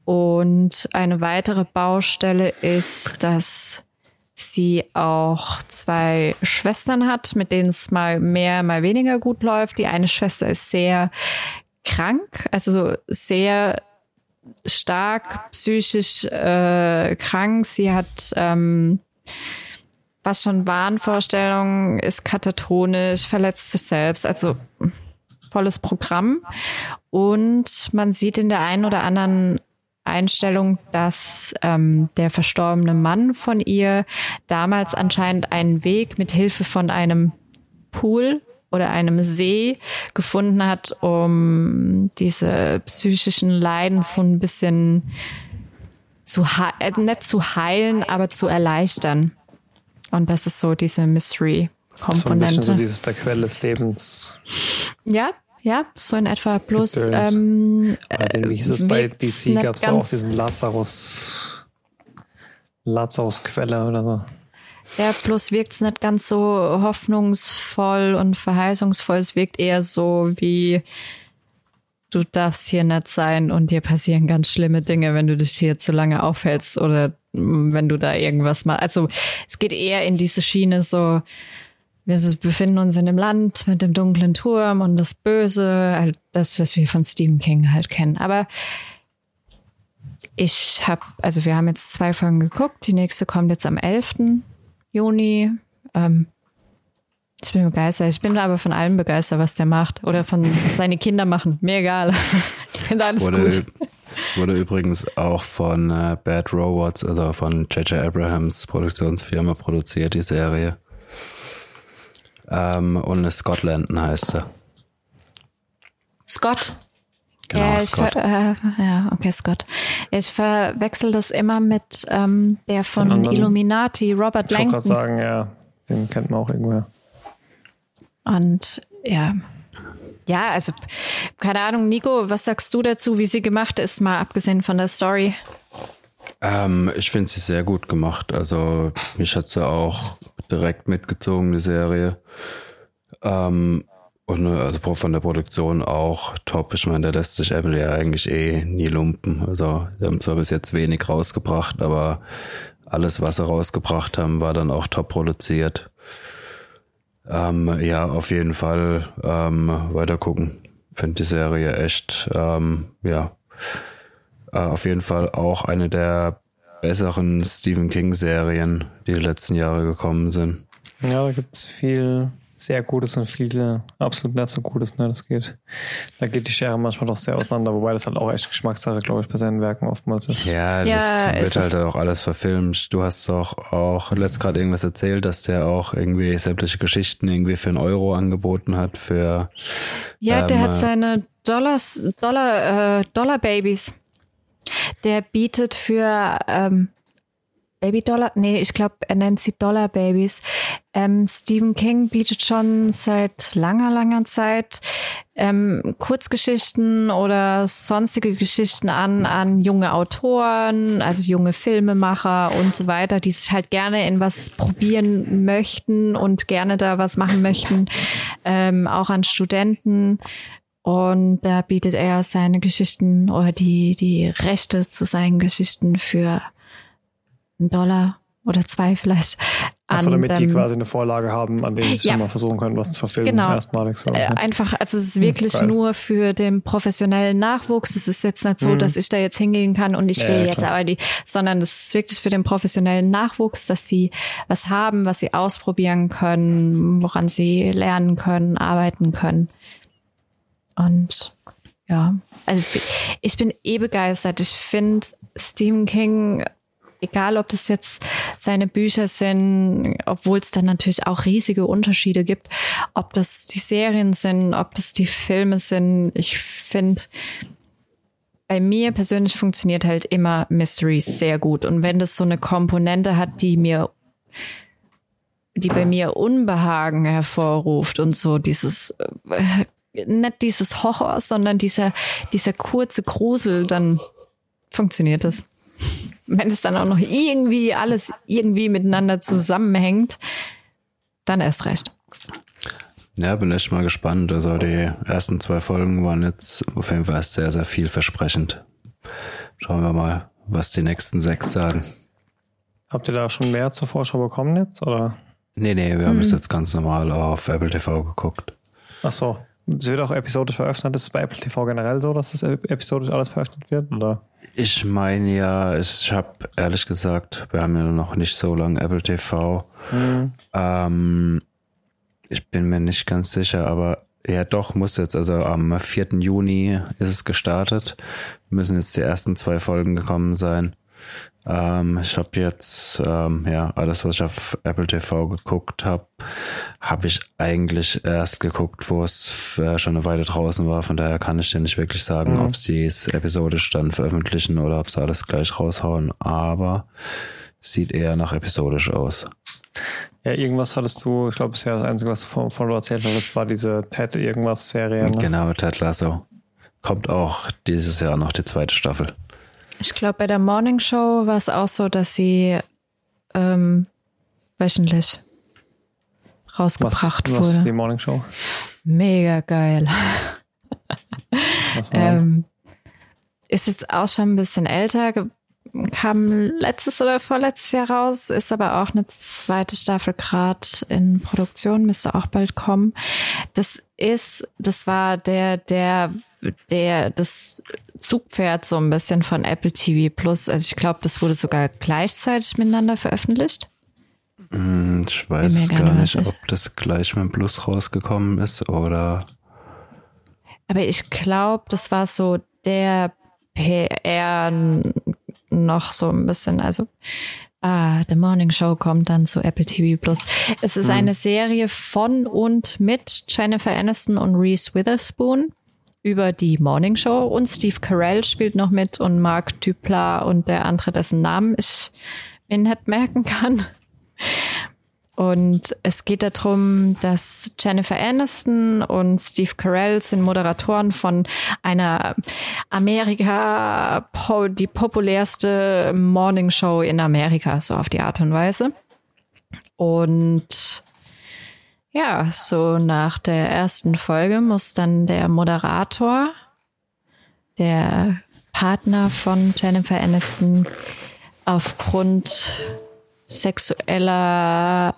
und eine weitere Baustelle ist, dass sie auch zwei Schwestern hat, mit denen es mal mehr, mal weniger gut läuft. Die eine Schwester ist sehr krank, also sehr stark psychisch äh, krank. Sie hat ähm, was schon Wahnvorstellungen, ist katatonisch, verletzt sich selbst, also volles Programm. Und man sieht in der einen oder anderen Einstellung, dass ähm, der verstorbene Mann von ihr damals anscheinend einen Weg mit Hilfe von einem Pool oder einem See gefunden hat, um diese psychischen Leiden so ein bisschen zu äh, nicht zu heilen, aber zu erleichtern. Und das ist so diese So ein Mystery-Komponente. bisschen so dieses der Quelle des Lebens. ja, ja, so in etwa. Plus, ähm, den, wie hieß es bei DC? Gab es auch diesen Lazarus, Lazarus-Quelle oder so. Ja, plus wirkt's nicht ganz so hoffnungsvoll und verheißungsvoll. Es wirkt eher so wie du darfst hier nicht sein und dir passieren ganz schlimme Dinge, wenn du dich hier zu lange aufhältst oder wenn du da irgendwas mal. Also es geht eher in diese Schiene so, wir befinden uns in einem Land mit dem dunklen Turm und das Böse, halt das, was wir von Stephen King halt kennen. Aber ich habe, also wir haben jetzt zwei Folgen geguckt. Die nächste kommt jetzt am 11. Juni. Ähm, ich bin begeistert. Ich bin aber von allem begeistert, was der macht. Oder von seine Kinder machen. Mir egal. ich finde alles wurde, gut. Wurde übrigens auch von äh, Bad Robots, also von J.J. Abrahams Produktionsfirma produziert, die Serie. Ähm, und Scotland heißt er. Scott. Genau, ja, ich Scott. Ver, äh, ja, okay, Scott. Ich verwechsel das immer mit ähm, der von anderen. Illuminati, Robert Ich wollte gerade sagen, ja, den kennt man auch irgendwoher. Und ja. Ja, also keine Ahnung, Nico, was sagst du dazu, wie sie gemacht ist, mal abgesehen von der Story? Ähm, ich finde sie sehr gut gemacht. Also mich hat sie auch direkt mitgezogen, die Serie. Ähm, und äh, also von der Produktion auch top. Ich meine, da lässt sich Apple ja eigentlich eh nie lumpen. Also sie haben zwar bis jetzt wenig rausgebracht, aber alles, was sie rausgebracht haben, war dann auch top produziert. Ähm, ja, auf jeden Fall ähm, weiter gucken. Finde die Serie echt, ähm, ja, äh, auf jeden Fall auch eine der besseren Stephen King-Serien, die die letzten Jahre gekommen sind. Ja, da gibt es viel sehr Gutes und viel absolut nicht so Gutes, ne? Das geht. Da geht die Schere manchmal doch sehr auseinander, wobei das halt auch echt Geschmackssache, glaube ich, bei seinen Werken oftmals ist. Ja, das Ja, es wird halt auch alles verfilmt. Du hast doch auch letzt gerade irgendwas erzählt, dass der auch irgendwie sämtliche Geschichten irgendwie für einen Euro angeboten hat für Ja, der Ähm, hat äh, seine Dollars, Dollar, äh, Dollar Babies. Der bietet für ähm, Baby Dollar, nee, ich glaube, er nennt sie Dollar Babies. Ähm, Stephen King bietet schon seit langer, langer Zeit ähm, Kurzgeschichten oder sonstige Geschichten an an junge Autoren, also junge Filmemacher und so weiter, die sich halt gerne in was probieren möchten und gerne da was machen möchten, ähm, auch an Studenten. Und da bietet er seine Geschichten oder die, die Rechte zu seinen Geschichten für einen Dollar oder zwei vielleicht an. Achso, damit die quasi eine Vorlage haben, an denen sie Ja. mal versuchen können, was zu verfilmen. Genau. Erstmalig so. äh, einfach, also es ist wirklich geil. nur für den professionellen Nachwuchs. Es ist jetzt nicht so, dass ich da jetzt hingehen kann und ich will ja, jetzt klar. aber die, sondern es ist wirklich für den professionellen Nachwuchs, dass sie was haben, was sie ausprobieren können, woran sie lernen können, arbeiten können. Und ja, also ich bin eh begeistert. Ich finde Stephen King, egal ob das jetzt seine Bücher sind, obwohl es dann natürlich auch riesige Unterschiede gibt, ob das die Serien sind, ob das die Filme sind, ich finde, bei mir persönlich funktioniert halt immer Mysteries sehr gut. Und wenn das so eine Komponente hat, die mir, die bei mir Unbehagen hervorruft und so dieses, äh, nicht dieses Horror, sondern dieser, dieser kurze Grusel, dann funktioniert es. Wenn es dann auch noch irgendwie alles irgendwie miteinander zusammenhängt, dann erst recht. Ja, bin echt mal gespannt. Also die ersten zwei Folgen waren jetzt auf jeden Fall sehr, sehr vielversprechend. Schauen wir mal, was die nächsten sechs sagen. Habt ihr da schon mehr zur Vorschau bekommen jetzt? Oder? Nee, nee, wir haben es jetzt ganz normal auf Apple TV geguckt. Ach so. Es wird auch episodisch veröffentlicht. Ist es bei Apple TV generell so, dass das episodisch alles veröffentlicht wird? Oder? Ich meine ja, ich habe ehrlich gesagt, wir haben ja noch nicht so lange Apple TV. Ähm, ich bin mir nicht ganz sicher, aber ja doch, muss jetzt, also am 4. Juni ist es gestartet. Müssen jetzt die ersten zwei Folgen gekommen sein. Ähm, ich habe jetzt, ähm, ja, alles, was ich auf Apple TV geguckt habe, habe ich eigentlich erst geguckt, wo es äh, schon eine Weile draußen war. Von daher kann ich dir nicht wirklich sagen, ob sie es episodisch dann veröffentlichen oder ob sie alles gleich raushauen. Aber sieht eher nach episodisch aus. Ja, irgendwas hattest du, ich glaube, bisher das Einzige, was von, von du erzählt hast, war diese Ted irgendwas Serie. Ne? Genau, Ted Lasso. Kommt auch dieses Jahr noch die zweite Staffel. Ich glaube, bei der Morning Show war es auch so, dass sie ähm, wöchentlich Was, rausgebracht was ist die wurde. Morning Show? Mega geil. Was Ähm, ist jetzt auch schon ein bisschen älter, kam letztes oder vorletztes Jahr raus, ist aber auch eine zweite Staffel gerade in Produktion, müsste auch bald kommen. Das ist, das war der, der, der, das Zugpferd so ein bisschen von Apple TV Plus. Also ich glaube, das wurde sogar gleichzeitig miteinander veröffentlicht. Hm, ich weiß gar nicht, ob das gleich mit Plus rausgekommen ist oder. Aber ich glaube, das war so der PR noch so ein bisschen, also ah, The Morning Show kommt dann zu Apple TV Plus. Es ist hm. eine Serie von und mit Jennifer Aniston und Reese Witherspoon über die Morning Show und Steve Carell spielt noch mit und Mark Duplat und der andere, dessen Namen ich mir nicht merken kann. Und es geht darum, dass Jennifer Aniston und Steve Carell sind Moderatoren von einer Amerika, die populärste Morning Show in Amerika, so auf die Art und Weise. Und ja, so nach der ersten Folge muss dann der Moderator, der Partner von Jennifer Aniston, aufgrund sexueller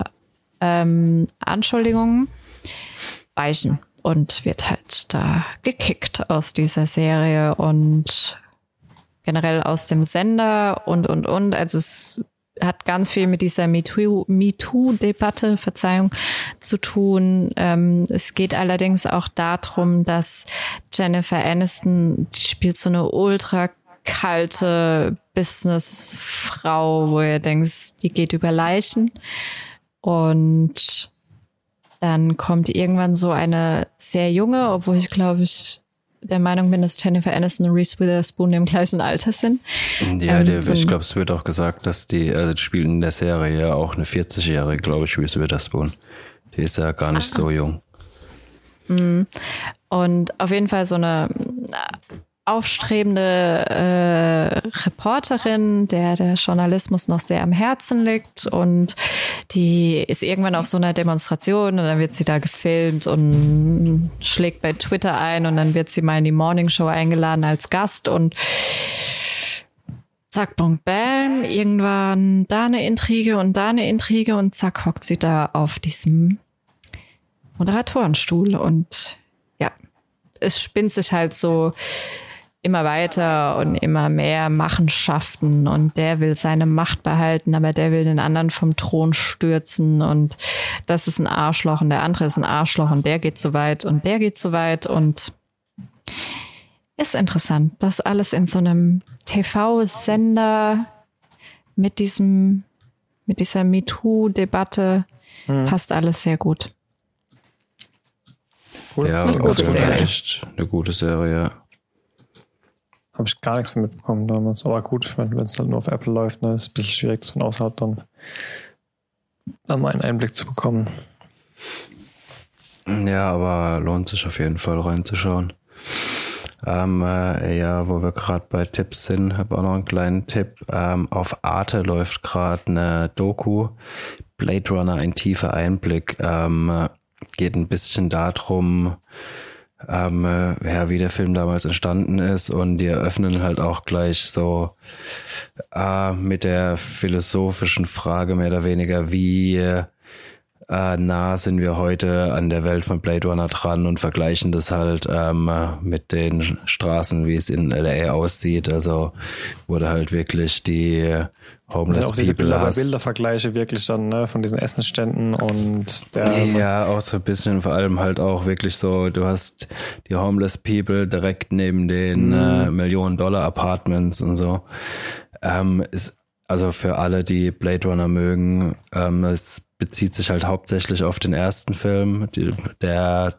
ähm, Anschuldigungen weichen und wird halt da gekickt aus dieser Serie und generell aus dem Sender und und und. Also es hat ganz viel mit dieser MeToo-Debatte, Me Verzeihung, zu tun. Ähm, es geht allerdings auch darum, dass Jennifer Aniston spielt so eine ultra kalte Businessfrau, wo ihr denkt, die geht über Leichen. Und dann kommt irgendwann so eine sehr junge, obwohl ich glaube ich der Meinung bin, dass Jennifer Aniston und Reese Witherspoon im gleichen Alter sind. Ja, ähm, der, ich glaube, es wird auch gesagt, dass die, also die spielen in der Serie ja auch eine 40-jährige, glaube ich, Reese Witherspoon. Die ist ja gar nicht ah. so jung. Mhm. Und auf jeden Fall so eine aufstrebende äh, Reporterin, der der Journalismus noch sehr am Herzen liegt und die ist irgendwann auf so einer Demonstration und dann wird sie da gefilmt und schlägt bei Twitter ein und dann wird sie mal in die Morning Show eingeladen als Gast und zack, bong, bam, irgendwann da eine Intrige und da eine Intrige und zack hockt sie da auf diesem Moderatorenstuhl und ja, es spinnt sich halt so immer weiter und immer mehr Machenschaften und der will seine Macht behalten, aber der will den anderen vom Thron stürzen und das ist ein Arschloch und der andere ist ein Arschloch und der geht zu weit und der geht zu weit und ist interessant, das alles in so einem TV-Sender mit diesem, mit dieser MeToo-Debatte hm. passt alles sehr gut. Ja, eine gute Serie. Eine gute Serie. Habe ich gar nichts mehr mitbekommen damals. Aber gut, wenn es halt nur auf Apple läuft, ne, ist es ein bisschen schwierig, das von außerhalb dann mal einen Einblick zu bekommen. Ja, aber lohnt sich auf jeden Fall reinzuschauen. Ähm, äh, ja, wo wir gerade bei Tipps sind, habe auch noch einen kleinen Tipp. Ähm, auf Arte läuft gerade eine Doku, Blade Runner, ein tiefer Einblick. Ähm, geht ein bisschen darum, ähm, äh, ja, wie der Film damals entstanden ist und die eröffnen halt auch gleich so äh, mit der philosophischen Frage mehr oder weniger, wie äh, nah sind wir heute an der Welt von Blade Runner dran und vergleichen das halt ähm, mit den Straßen, wie es in LA aussieht. Also wurde halt wirklich die Homeless also auch diese Bilder, Bildervergleiche wirklich dann ne, von diesen Essensständen und der ja auch so ein bisschen vor allem halt auch wirklich so du hast die Homeless People direkt neben den mhm. äh, Millionen Dollar Apartments und so ähm, ist also für alle die Blade Runner mögen ähm, es bezieht sich halt hauptsächlich auf den ersten Film die, der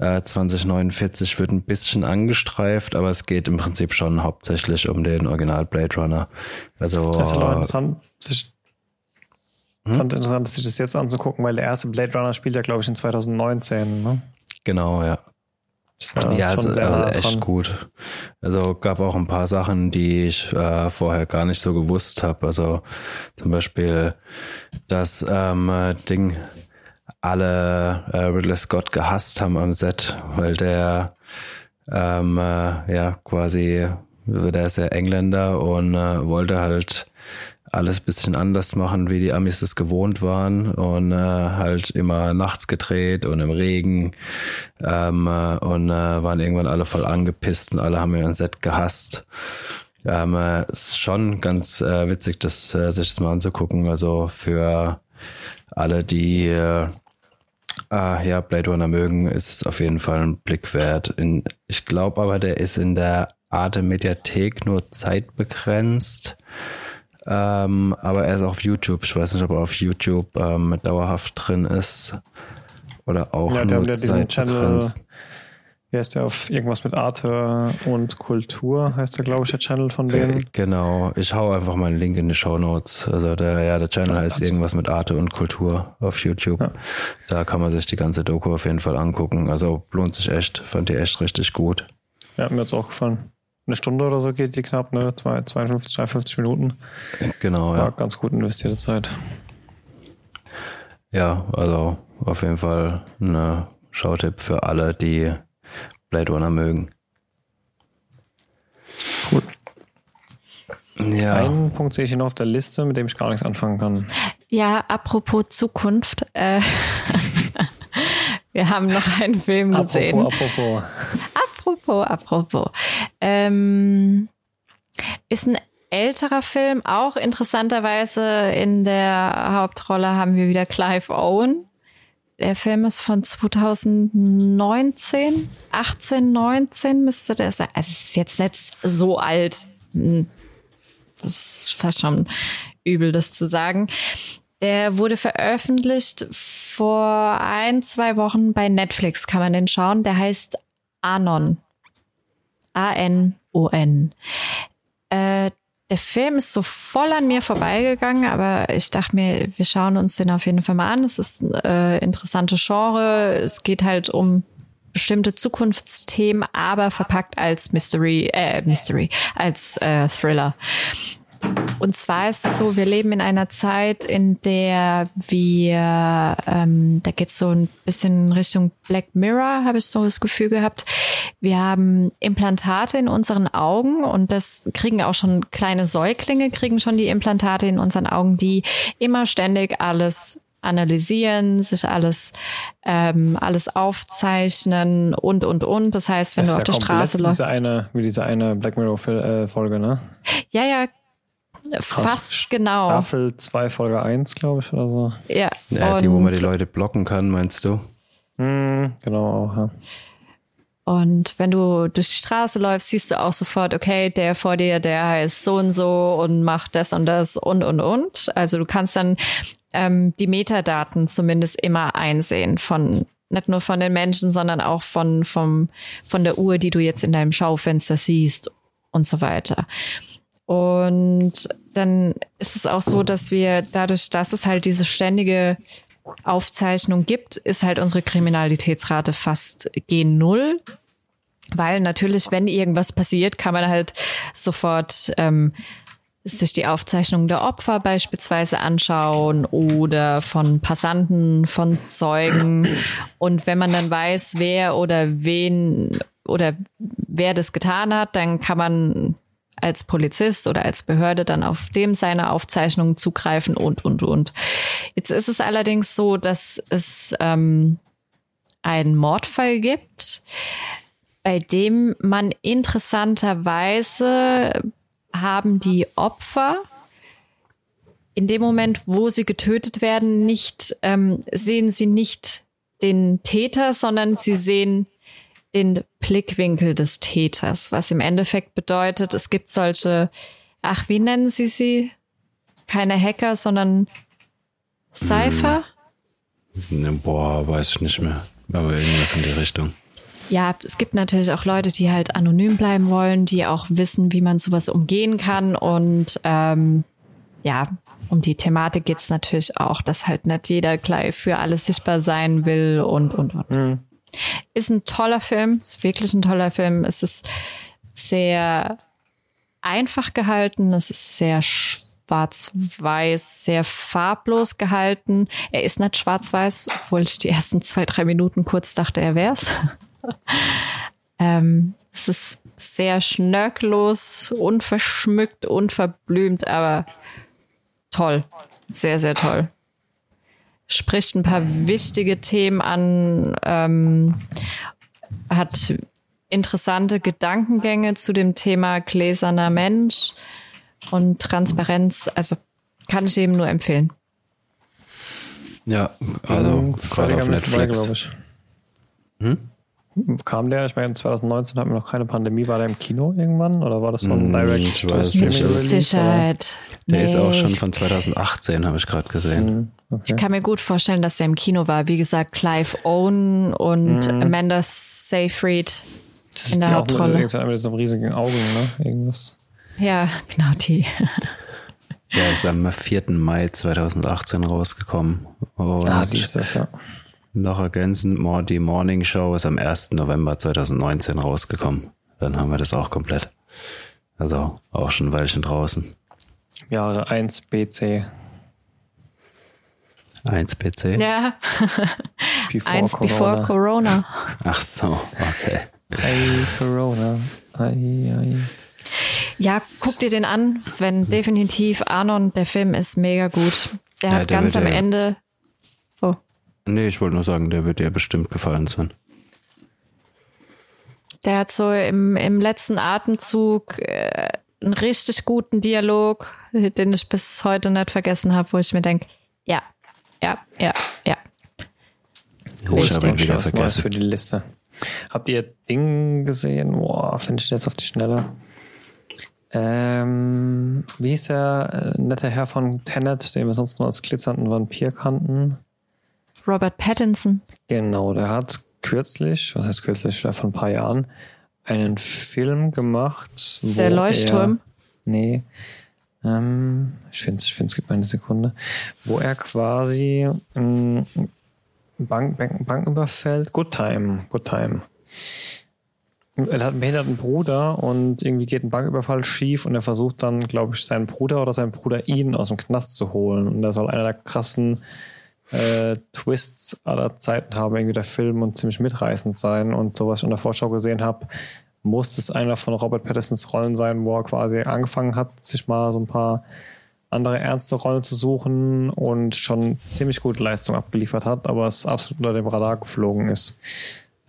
2049 äh, wird ein bisschen angestreift, aber es geht im Prinzip schon hauptsächlich um den Original Blade Runner. Also das ist äh, interessant, sich, hm? fand interessant, sich das jetzt anzugucken, weil der erste Blade Runner spielt ja, glaube ich, in 2019. Ne? Genau, ja. Ja, ja es ist also echt dran. gut. Also gab auch ein paar Sachen, die ich äh, vorher gar nicht so gewusst habe. Also zum Beispiel das ähm, Ding, alle äh, Ridley Scott gehasst haben am Set, weil der ähm, äh, ja quasi, der ist ja Engländer und äh, wollte halt alles bisschen anders machen, wie die Amis es gewohnt waren und äh, halt immer nachts gedreht und im Regen ähm, äh, und äh, waren irgendwann alle voll angepisst und alle haben ihren Set gehasst. Ähm, äh, ist schon ganz äh, witzig, das äh, sich das mal anzugucken. Also für alle, die äh, Ah, ja, Blade Runner mögen, ist es auf jeden Fall ein Blick wert. In, ich glaube aber, der ist in der Arte Mediathek nur zeitbegrenzt. Ähm, aber er ist auf YouTube. Ich weiß nicht, ob er auf YouTube ähm, dauerhaft drin ist. Oder auch ja, nur zeitbegrenzt. Wie heißt der auf irgendwas mit Arte und Kultur, heißt der, glaube ich, der Channel von denen. Äh, genau, ich hau einfach mal einen Link in die Show Notes. Also der, ja, der Channel ja, heißt irgendwas mit Arte und Kultur auf YouTube. Ja. Da kann man sich die ganze Doku auf jeden Fall angucken. Also lohnt sich echt, fand die echt richtig gut. Ja, mir hat's auch gefallen. Eine Stunde oder so geht die knapp, ne? 52, 53 Minuten. Genau, ja. War ganz gut investierte Zeit. Ja, also auf jeden Fall ein Schautipp für alle, die Blade Runner mögen. Cool. Ja. Einen Punkt sehe ich hier noch auf der Liste, mit dem ich gar nichts anfangen kann. Ja, apropos Zukunft. Äh, wir haben noch einen Film gesehen. Apropos, apropos. Apropos, apropos. Ähm, ist ein älterer Film, auch interessanterweise in der Hauptrolle haben wir wieder Clive Owen. Der Film ist von 2019, 18, 19 müsste der sein. Also ist jetzt nicht so alt. Hm. Das ist fast schon übel, das zu sagen. Der wurde veröffentlicht vor ein, zwei Wochen bei Netflix, kann man den schauen. Der heißt Anon. A-N-O-N. Äh, der Film ist so voll an mir vorbeigegangen, aber ich dachte mir, wir schauen uns den auf jeden Fall mal an. Es ist äh, interessante Genre. Es geht halt um bestimmte Zukunftsthemen, aber verpackt als Mystery, äh, Mystery, als äh, Thriller. Und zwar ist es so, wir leben in einer Zeit, in der wir, ähm, da geht es so ein bisschen Richtung Black Mirror, habe ich so das Gefühl gehabt. Wir haben Implantate in unseren Augen und das kriegen auch schon kleine Säuglinge, kriegen schon die Implantate in unseren Augen, die immer ständig alles analysieren, sich alles ähm, alles aufzeichnen und und und. Das heißt, wenn das du auf ja der Straße läufst, diese eine wie diese eine Black Mirror äh, Folge, ne? Ja, ja, Fast genau. Staffel 2, Folge 1, glaube ich, oder so. Ja. ja die, wo man die Leute blocken kann, meinst du? Mm, genau, auch, ja. Und wenn du durch die Straße läufst, siehst du auch sofort, okay, der vor dir, der heißt so und so und macht das und das und und und. Also du kannst dann ähm, die Metadaten zumindest immer einsehen von nicht nur von den Menschen, sondern auch von vom von der Uhr, die du jetzt in deinem Schaufenster siehst und so weiter. Und dann ist es auch so, dass wir dadurch, dass es halt diese ständige Aufzeichnung gibt, ist halt unsere Kriminalitätsrate fast gen Null. Weil natürlich, wenn irgendwas passiert, kann man halt sofort ähm, sich die Aufzeichnung der Opfer beispielsweise anschauen oder von Passanten, von Zeugen. Und wenn man dann weiß, wer oder wen oder wer das getan hat, dann kann man als Polizist oder als Behörde dann auf dem seine Aufzeichnungen zugreifen und, und, und. Jetzt ist es allerdings so, dass es ähm, einen Mordfall gibt, bei dem man interessanterweise haben die Opfer in dem Moment, wo sie getötet werden, nicht ähm, sehen sie nicht den Täter, sondern sie sehen den Blickwinkel des Täters, was im Endeffekt bedeutet, es gibt solche, ach, wie nennen Sie sie? Keine Hacker, sondern Cypher? Hm. Boah, weiß ich nicht mehr. Aber irgendwas in die Richtung. Ja, es gibt natürlich auch Leute, die halt anonym bleiben wollen, die auch wissen, wie man sowas umgehen kann. Und ähm, ja, um die Thematik geht's natürlich auch, dass halt nicht jeder gleich für alles sichtbar sein will und und und. Mhm. Ist ein toller Film, ist wirklich ein toller Film. Es ist sehr einfach gehalten, es ist sehr schwarz-weiß, sehr farblos gehalten. Er ist nicht schwarz-weiß, obwohl ich die ersten zwei, drei Minuten kurz dachte, er wär's. ähm, Es ist sehr schnörkellos, unverschmückt, unverblümt, aber toll. Sehr, sehr toll. Spricht ein paar wichtige Themen an, ähm, hat interessante Gedankengänge zu dem Thema gläserner Mensch und Transparenz. Also kann ich eben nur empfehlen. Ja, also gerade auf Netflix. Ich. Hm? Kam der, ich meine, 2019 hatten wir noch keine Pandemie, war der im Kino irgendwann oder war das so ein Direct ich weiß Mit Sicherheit. Der nee. ist auch schon von 2018, habe ich gerade gesehen. Okay. Ich kann mir gut vorstellen, dass der im Kino war. Wie gesagt, Clive Owen und mhm. Amanda Seyfried in der Hauptrolle. Mit, mit so riesigen Augen, ne? Irgendwas. Ja, genau die. Ja, ist am 4. Mai 2018 rausgekommen. Und ah, die ist das, ja. Noch ergänzend, die Morning Show ist am 1. November 2019 rausgekommen. Dann haben wir das auch komplett. Also auch schon ein Weilchen draußen. Jahre 1 BC. 1 BC? Ja. before 1 Corona. before Corona. Ach so, okay. Hey, Corona. Ei, ei. Ja, guck dir den an, Sven. Definitiv. Arnon, der Film ist mega gut. Der ja, hat der ganz am Ende. Nee, ich wollte nur sagen, der wird dir bestimmt gefallen, Sven. Der hat so im, im letzten Atemzug äh, einen richtig guten Dialog, den ich bis heute nicht vergessen habe, wo ich mir denke, ja, ja, ja, ja. Ich habe ihn wieder vergessen. für die Liste. Habt ihr Ding gesehen? Boah, finde ich jetzt auf die Schnelle. Ähm, wie hieß der äh, nette Herr von Tenet, den wir sonst nur als glitzernden Vampir kannten? Robert Pattinson. Genau, der hat kürzlich, was heißt kürzlich, vor ein paar Jahren, einen Film gemacht. Wo der Leuchtturm? Er, nee. Ähm, ich finde ich finde es gibt eine Sekunde. Wo er quasi ähm, Bank, Bank, Bank überfällt. Good Time, Good Time er hat einen behinderten Bruder und irgendwie geht ein Banküberfall schief und er versucht dann, glaube ich, seinen Bruder oder seinen Bruder ihn aus dem Knast zu holen. Und er soll einer der krassen äh, Twists aller Zeiten haben, irgendwie der Film und ziemlich mitreißend sein. Und so was ich in der Vorschau gesehen habe, muss es einer von Robert Pattinsons Rollen sein, wo er quasi angefangen hat, sich mal so ein paar andere ernste Rollen zu suchen und schon ziemlich gute Leistung abgeliefert hat, aber es absolut unter dem Radar geflogen ist.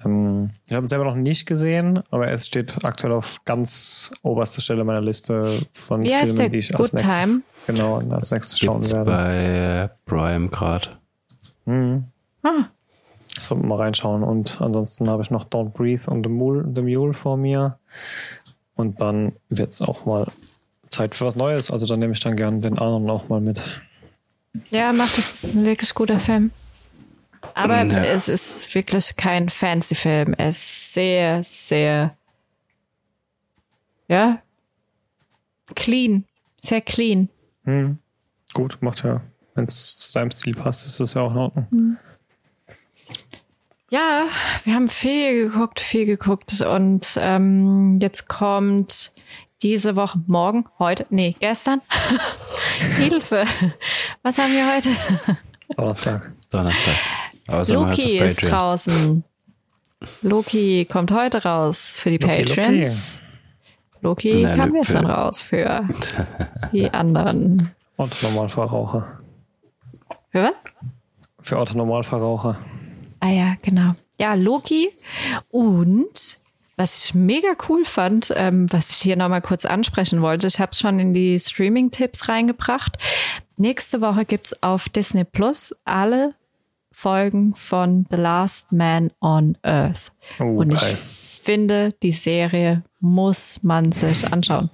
Ähm, ich habe ihn selber noch nicht gesehen, aber es steht aktuell auf ganz oberster Stelle meiner Liste von Wie Filmen, die ich als Good nächstes, Time? genau, als nächstes schauen werde. bei Prime gerade. Mhm. Ah. Sollten wir mal reinschauen. Und ansonsten habe ich noch Don't Breathe und The Mule, The Mule vor mir. Und dann wird es auch mal Zeit für was Neues. Also dann nehme ich dann gerne den anderen auch mal mit. Ja, macht das ist ein wirklich guter Film. Aber ja. es ist wirklich kein fancy Film. Er ist sehr, sehr, ja, clean. Sehr clean. Hm. Gut, macht ja. Wenn es zu seinem Stil passt, ist das ja auch in Ordnung. Hm. Ja, wir haben viel geguckt, viel geguckt und ähm, jetzt kommt diese Woche, morgen, heute, nee, gestern. Hilfe. Was haben wir heute? Donnerstag. Donnerstag. Außer Loki ist draußen. Loki kommt heute raus für die Loki, Patrons. Loki, Loki Nein, kam gestern raus für die anderen. Und Normalverbraucher. Für was? Für Autonormalverbraucher. Ah ja, genau. Ja, Loki und was ich mega cool fand, ähm, was ich hier nochmal kurz ansprechen wollte, ich habe es schon in die Streaming-Tipps reingebracht. Nächste Woche gibt's auf Disney Plus alle Folgen von The Last Man on Earth. Oh, Und ich geil. finde, die Serie muss man sich anschauen.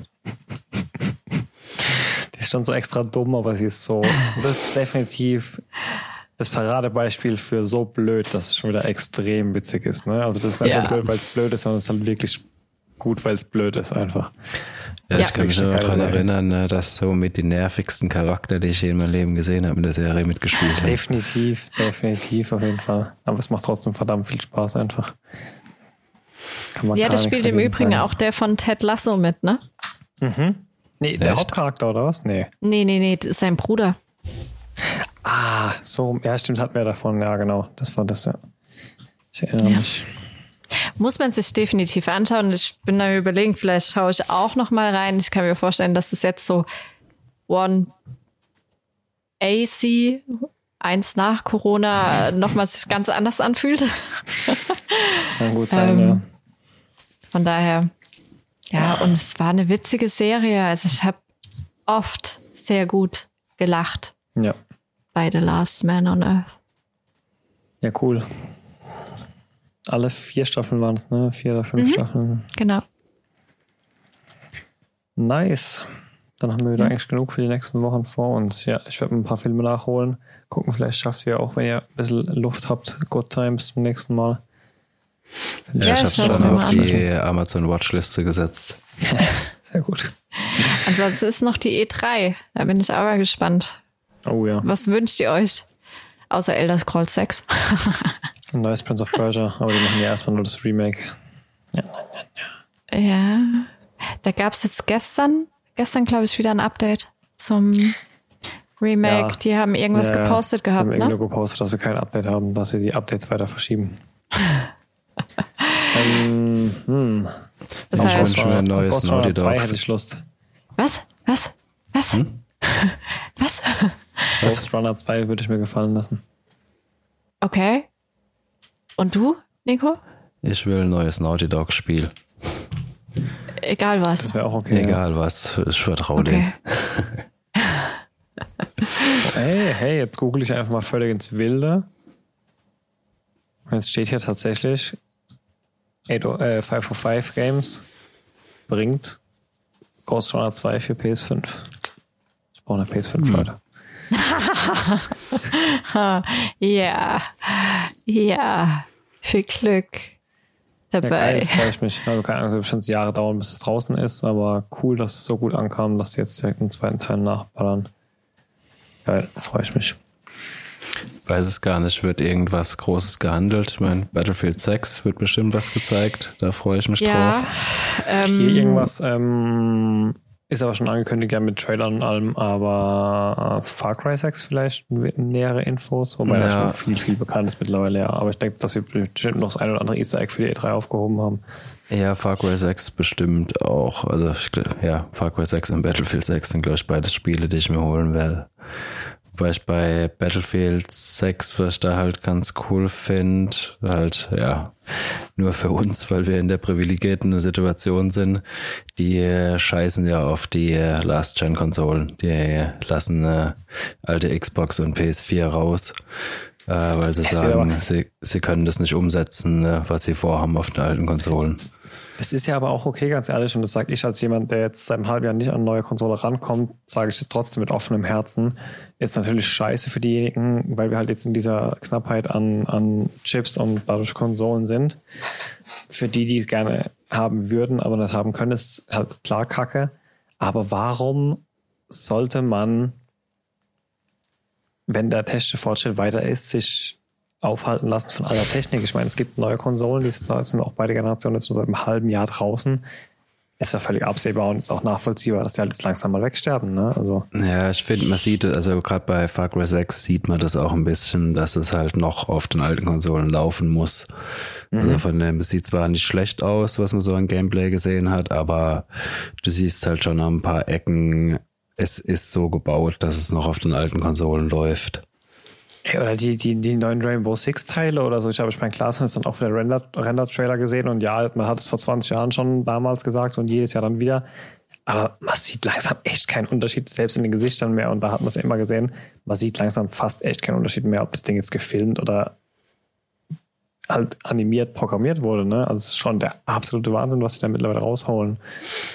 Ist schon so extra dumm, aber sie ist so, das ist definitiv das Paradebeispiel für so blöd, dass es schon wieder extrem witzig ist. Ne? Also das ist nicht ja. blöd, weil es blöd ist, sondern es ist halt wirklich gut, weil es blöd ist einfach. Ja, ich kann mich nur daran erinnern, ne, dass so mit den nervigsten Charakter, die ich je in meinem Leben gesehen habe, in der Serie mitgespielt habe. Definitiv, definitiv, auf jeden Fall. Aber es macht trotzdem verdammt viel Spaß einfach. ja, das spielt im Übrigen sagen. auch der von Ted Lasso mit, ne? Mhm. Nee, der Echt? Hauptcharakter oder was? Nee. Nee, nee, nee, das ist sein Bruder. Ah, so, ja, stimmt, hat mehr davon, ja, genau. Das war das, ja. Ich erinnere ja. mich. Muss man sich definitiv anschauen. Ich bin da überlegen, vielleicht schaue ich auch noch mal rein. Ich kann mir vorstellen, dass das jetzt so One AC eins nach Corona nochmal sich ganz anders anfühlt. Kann gut sein, Ähm, ja. Von daher, ja, und es war eine witzige Serie. Also ich habe oft sehr gut gelacht Ja. bei The Last Man on Earth. Ja, cool. Alle vier Staffeln waren es, ne? Vier oder fünf Staffeln. Genau. Nice. Dann haben wir wieder eigentlich genug für die nächsten Wochen vor uns. Ja, ich werde ein paar Filme nachholen. Gucken, vielleicht schafft ihr auch, wenn ihr ein bisschen Luft habt, Good Times zum nächsten Mal. Ja, Ja, ich habe schon auf die Amazon Watchliste gesetzt. Sehr gut. Ansonsten ist noch die E3. Da bin ich aber gespannt. Oh ja. Was wünscht ihr euch? Außer Elder Scrolls 6. Ein neues Prince of Persia, aber die machen ja erstmal nur das Remake. ja. Da gab's jetzt gestern, gestern glaube ich, wieder ein Update zum Remake. Ja. Die haben irgendwas Ja, gepostet Die haben gehabt, ne? nur gepostet, dass sie kein Update haben, dass sie die Updates weiter verschieben. ähm, hm. Das Ich heißt, wünsche mir ein neues Naughty 2 Dog. hätte ich Lust. was? Was? Was? Hm? Was? Ghost Runner 2 würde ich mir gefallen lassen. Okay. Und du, Nico? Ich will ein neues Naughty Dog Spiel. Egal was. Das wäre auch okay. Egal was, ich vertraue Okay. denen. Hey, hey, jetzt google ich einfach mal völlig ins Wilde. Und jetzt steht hier tatsächlich 8, oh- äh, 505 Games bringt Ghost Runner 2 für PS5. Ich brauche eine PS5, Leute. Ja. Ja. Viel Glück Ja, dabei. geil, freue ich mich. Also keine Ahnung, es wird bestimmt Jahre dauern, bis es draußen ist, aber cool, dass es so gut ankam, dass die jetzt direkt einen zweiten Teil nachballern. Geil, freue ich mich. Weiß es gar nicht, wird irgendwas Großes gehandelt. Ich meine, Battlefield 6 wird bestimmt was gezeigt. Da freue ich mich ja. drauf. Ähm, Hier irgendwas ähm, ist aber schon angekündigt, ja, mit Trailern und allem, aber äh, Far Cry 6 vielleicht nähere Infos, wobei da Ja. schon viel, viel bekannt ist mittlerweile, ja. Aber ich denke, dass sie bestimmt noch das ein oder andere Easter Egg für die E3 aufgehoben haben. Ja, Far Cry 6 bestimmt auch. Also, ich, ja, Far Cry 6 und Battlefield 6 sind, glaube ich, beides Spiele, die ich mir holen werde. Wobei ich bei Battlefield 6, was ich da halt ganz cool finde, halt, ja, nur für uns, weil wir in der privilegierten Situation sind, die scheißen ja auf die Last-Gen-Konsolen. Die lassen äh, alte Xbox und PS4 raus, äh, weil sie Es sagen, sie, sie können das nicht umsetzen, äh, was sie vorhaben auf den alten Konsolen. Das ist ja aber auch okay, ganz ehrlich, und das sage ich als jemand, der jetzt seit einem halben Jahr nicht an eine neue Konsole rankommt, sage ich das trotzdem mit offenem Herzen. Ist natürlich scheiße für diejenigen, weil wir halt jetzt in dieser Knappheit an, an Chips und dadurch Konsolen sind. Für die, die es gerne haben würden, aber nicht haben können, ist halt klar Kacke. Aber warum sollte man, wenn der technische Fortschritt weiter ist, sich aufhalten lassen von aller Technik. Ich meine, es gibt neue Konsolen, die sind auch beide Generationen jetzt schon seit einem halben Jahr draußen. Es war völlig absehbar und ist auch nachvollziehbar, dass die halt jetzt langsam mal wegsterben. Ne? Also, Ja, ich finde, man sieht, also gerade bei Far Cry 6 sieht man das auch ein bisschen, dass es halt noch auf den alten Konsolen laufen muss. Also von dem, es sieht zwar nicht schlecht aus, was man so an Gameplay gesehen hat, aber du siehst halt schon an ein paar Ecken, es ist so gebaut, dass es noch auf den alten Konsolen läuft. Oder die, die, die neuen Rainbow Six Teile oder so. Ich habe ich bei Klaas dann auch wieder Render, Render-Trailer gesehen und ja, man hat es vor 20 Jahren schon damals gesagt und jedes Jahr dann wieder. Aber man sieht langsam echt keinen Unterschied, selbst in den Gesichtern mehr. Und da hat man es immer gesehen. Man sieht langsam fast echt keinen Unterschied mehr, ob das Ding jetzt gefilmt oder halt animiert, programmiert wurde. Ne? Also es ist schon der absolute Wahnsinn, was sie da mittlerweile rausholen.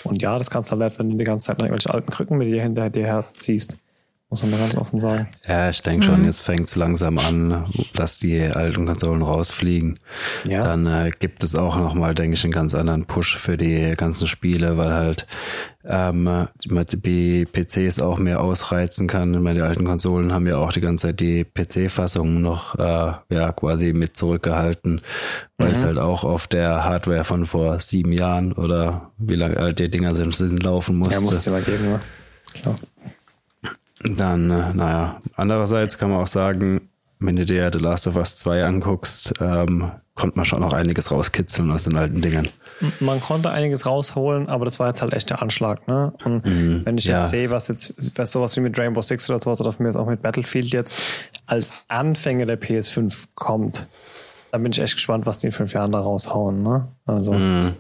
Und ja, das kannst du halt, wenn du die ganze Zeit noch irgendwelche alten Krücken mit dir hinter dir herziehst. Muss man mal ganz offen sagen. Ja, ich denke schon, jetzt fängt's langsam an, dass die alten Konsolen rausfliegen. Ja. Dann äh, gibt es auch nochmal, denke ich, einen ganz anderen Push für die ganzen Spiele, weil halt ähm, die PCs auch mehr ausreizen kann. Ich meine, die alten Konsolen haben ja auch die ganze Zeit die PC-Fassung noch äh, ja quasi mit zurückgehalten, weil es halt auch auf der Hardware von vor sieben Jahren oder wie lange alt die Dinger sind, sind laufen musste. Ja, muss es dir mal geben, ne? Klar. Dann, äh, naja, andererseits kann man auch sagen, wenn du dir The Last of Us 2 anguckst, ähm, konnte man schon noch einiges rauskitzeln aus den alten Dingen. Man konnte einiges rausholen, aber das war jetzt halt echt der Anschlag, ne? Und mm, wenn ich jetzt ja. sehe, was jetzt, was sowas wie mit Rainbow Six oder sowas oder von mir jetzt auch mit Battlefield jetzt als Anfänger der PS5 kommt, dann bin ich echt gespannt, was die in fünf Jahren da raushauen, ne? Also. Mm.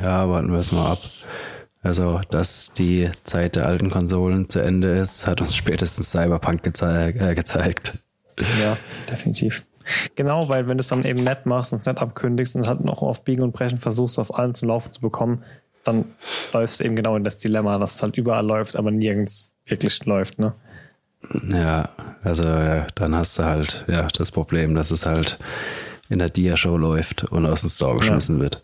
Ja, warten wir es mal ab. Also, dass die Zeit der alten Konsolen zu Ende ist, hat uns spätestens Cyberpunk geze äh, gezeigt. Ja, definitiv. Genau, weil wenn du es dann eben nett machst und es nett abkündigst und es halt noch auf Biegen und Brechen versuchst, auf allen zu laufen zu bekommen, dann läufst du eben genau in das Dilemma, dass es halt überall läuft, aber nirgends wirklich läuft, ne? Ja, also ja, dann hast du halt ja das Problem, dass es halt in der Dia-Show läuft und aus dem Store geschmissen ja. wird.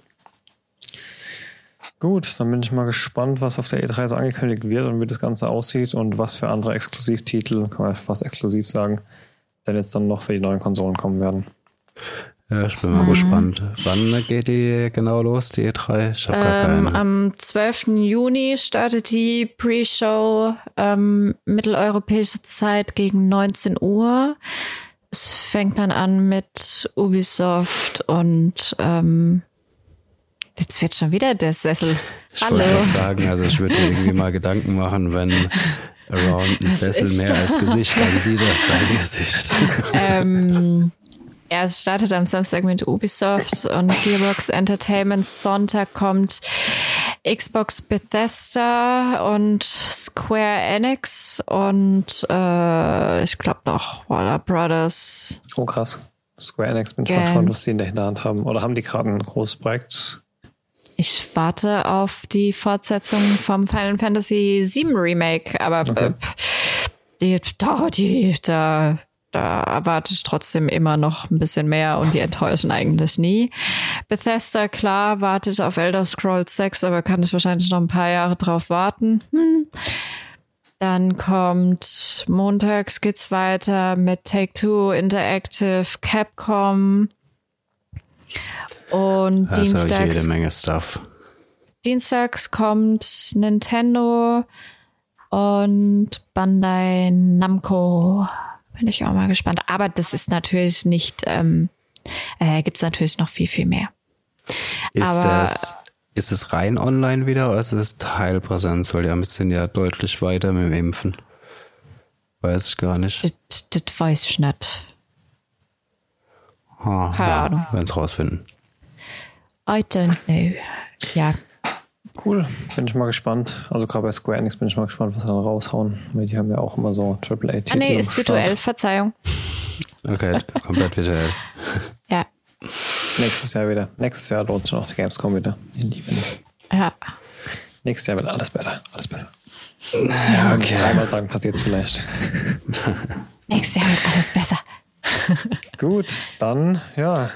Gut, dann bin ich mal gespannt, was auf der E3 so angekündigt wird und wie das Ganze aussieht und was für andere Exklusivtitel, kann man fast exklusiv sagen, denn jetzt dann noch für die neuen Konsolen kommen werden. Ja, ich bin mal mhm. gespannt. Wann geht die genau los, die E3? Ich hab ähm, am 12. Juni startet die Pre-Show ähm, mitteleuropäische Zeit gegen 19 Uhr. Es fängt dann an mit Ubisoft und ähm, jetzt wird schon wieder der Sessel. Ich Hallo. wollte sagen, also ich würde mir irgendwie mal Gedanken machen, wenn Around ein Sessel mehr als Gesicht, dann sieht das dein Gesicht. Ähm, ja, es startet am Samstag mit Ubisoft und Gearbox Entertainment. Sonntag kommt Xbox Bethesda und Square Enix und äh, ich glaube noch Warner Brothers. Oh krass. Square Enix bin ich mal gespannt, was die in der Hinterhand haben. Oder haben die gerade ein großes Projekt ich warte auf die Fortsetzung vom Final Fantasy VII Remake, aber okay. äh, die, da, die, da, da erwarte ich trotzdem immer noch ein bisschen mehr und die enttäuschen eigentlich nie. Bethesda, klar, warte ich auf Elder Scrolls 6, aber kann ich wahrscheinlich noch ein paar Jahre drauf warten. Hm. Dann kommt montags geht's weiter mit Take-Two Interactive, Capcom. Und das Dienstags. jede Menge Stuff. Dienstags kommt Nintendo und Bandai Namco. Bin ich auch mal gespannt. Aber das ist natürlich nicht, ähm, äh, gibt es natürlich noch viel, viel mehr. Ist Aber, das, ist es rein online wieder oder ist es Teilpräsenz? Weil die haben sind ja deutlich weiter mit dem Impfen. Weiß ich gar nicht. Das, das weiß ich nicht. Keine ja, Ahnung. Werden es rausfinden. I don't know. Ja. Cool, bin ich mal gespannt. Also gerade bei Square Enix bin ich mal gespannt, was sie dann raushauen. Die haben ja auch immer so AAA-Titel. Ah nee, ist virtuell, Verzeihung. Okay, komplett virtuell. ja. Nächstes Jahr wieder. Nächstes Jahr lohnt sich noch die Gamescom wieder. Ja. Nächstes Jahr wird alles besser. Alles besser. Ja, okay. Dreimal sagen passiert es vielleicht. Nächstes Jahr wird alles besser. Gut, dann, ja.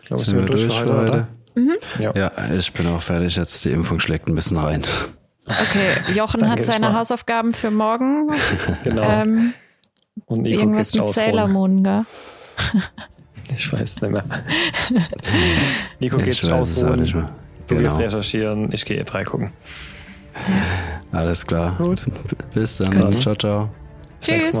Ich glaube, sind wir durch, durch für heute. heute. Mhm. Ja. ja, ich bin auch fertig jetzt. Die Impfung schlägt ein bisschen rein. Okay, Jochen hat seine Hausaufgaben für morgen. genau. Ähm, Und Nico irgendwas mit Sailor Moon, gell? Ich weiß nicht mehr. Nico geht. Nicht mehr. Du genau. gehst recherchieren, ich gehe E3 gucken. Alles klar. Gut. Bis dann. Ciao, ciao. Tschüss.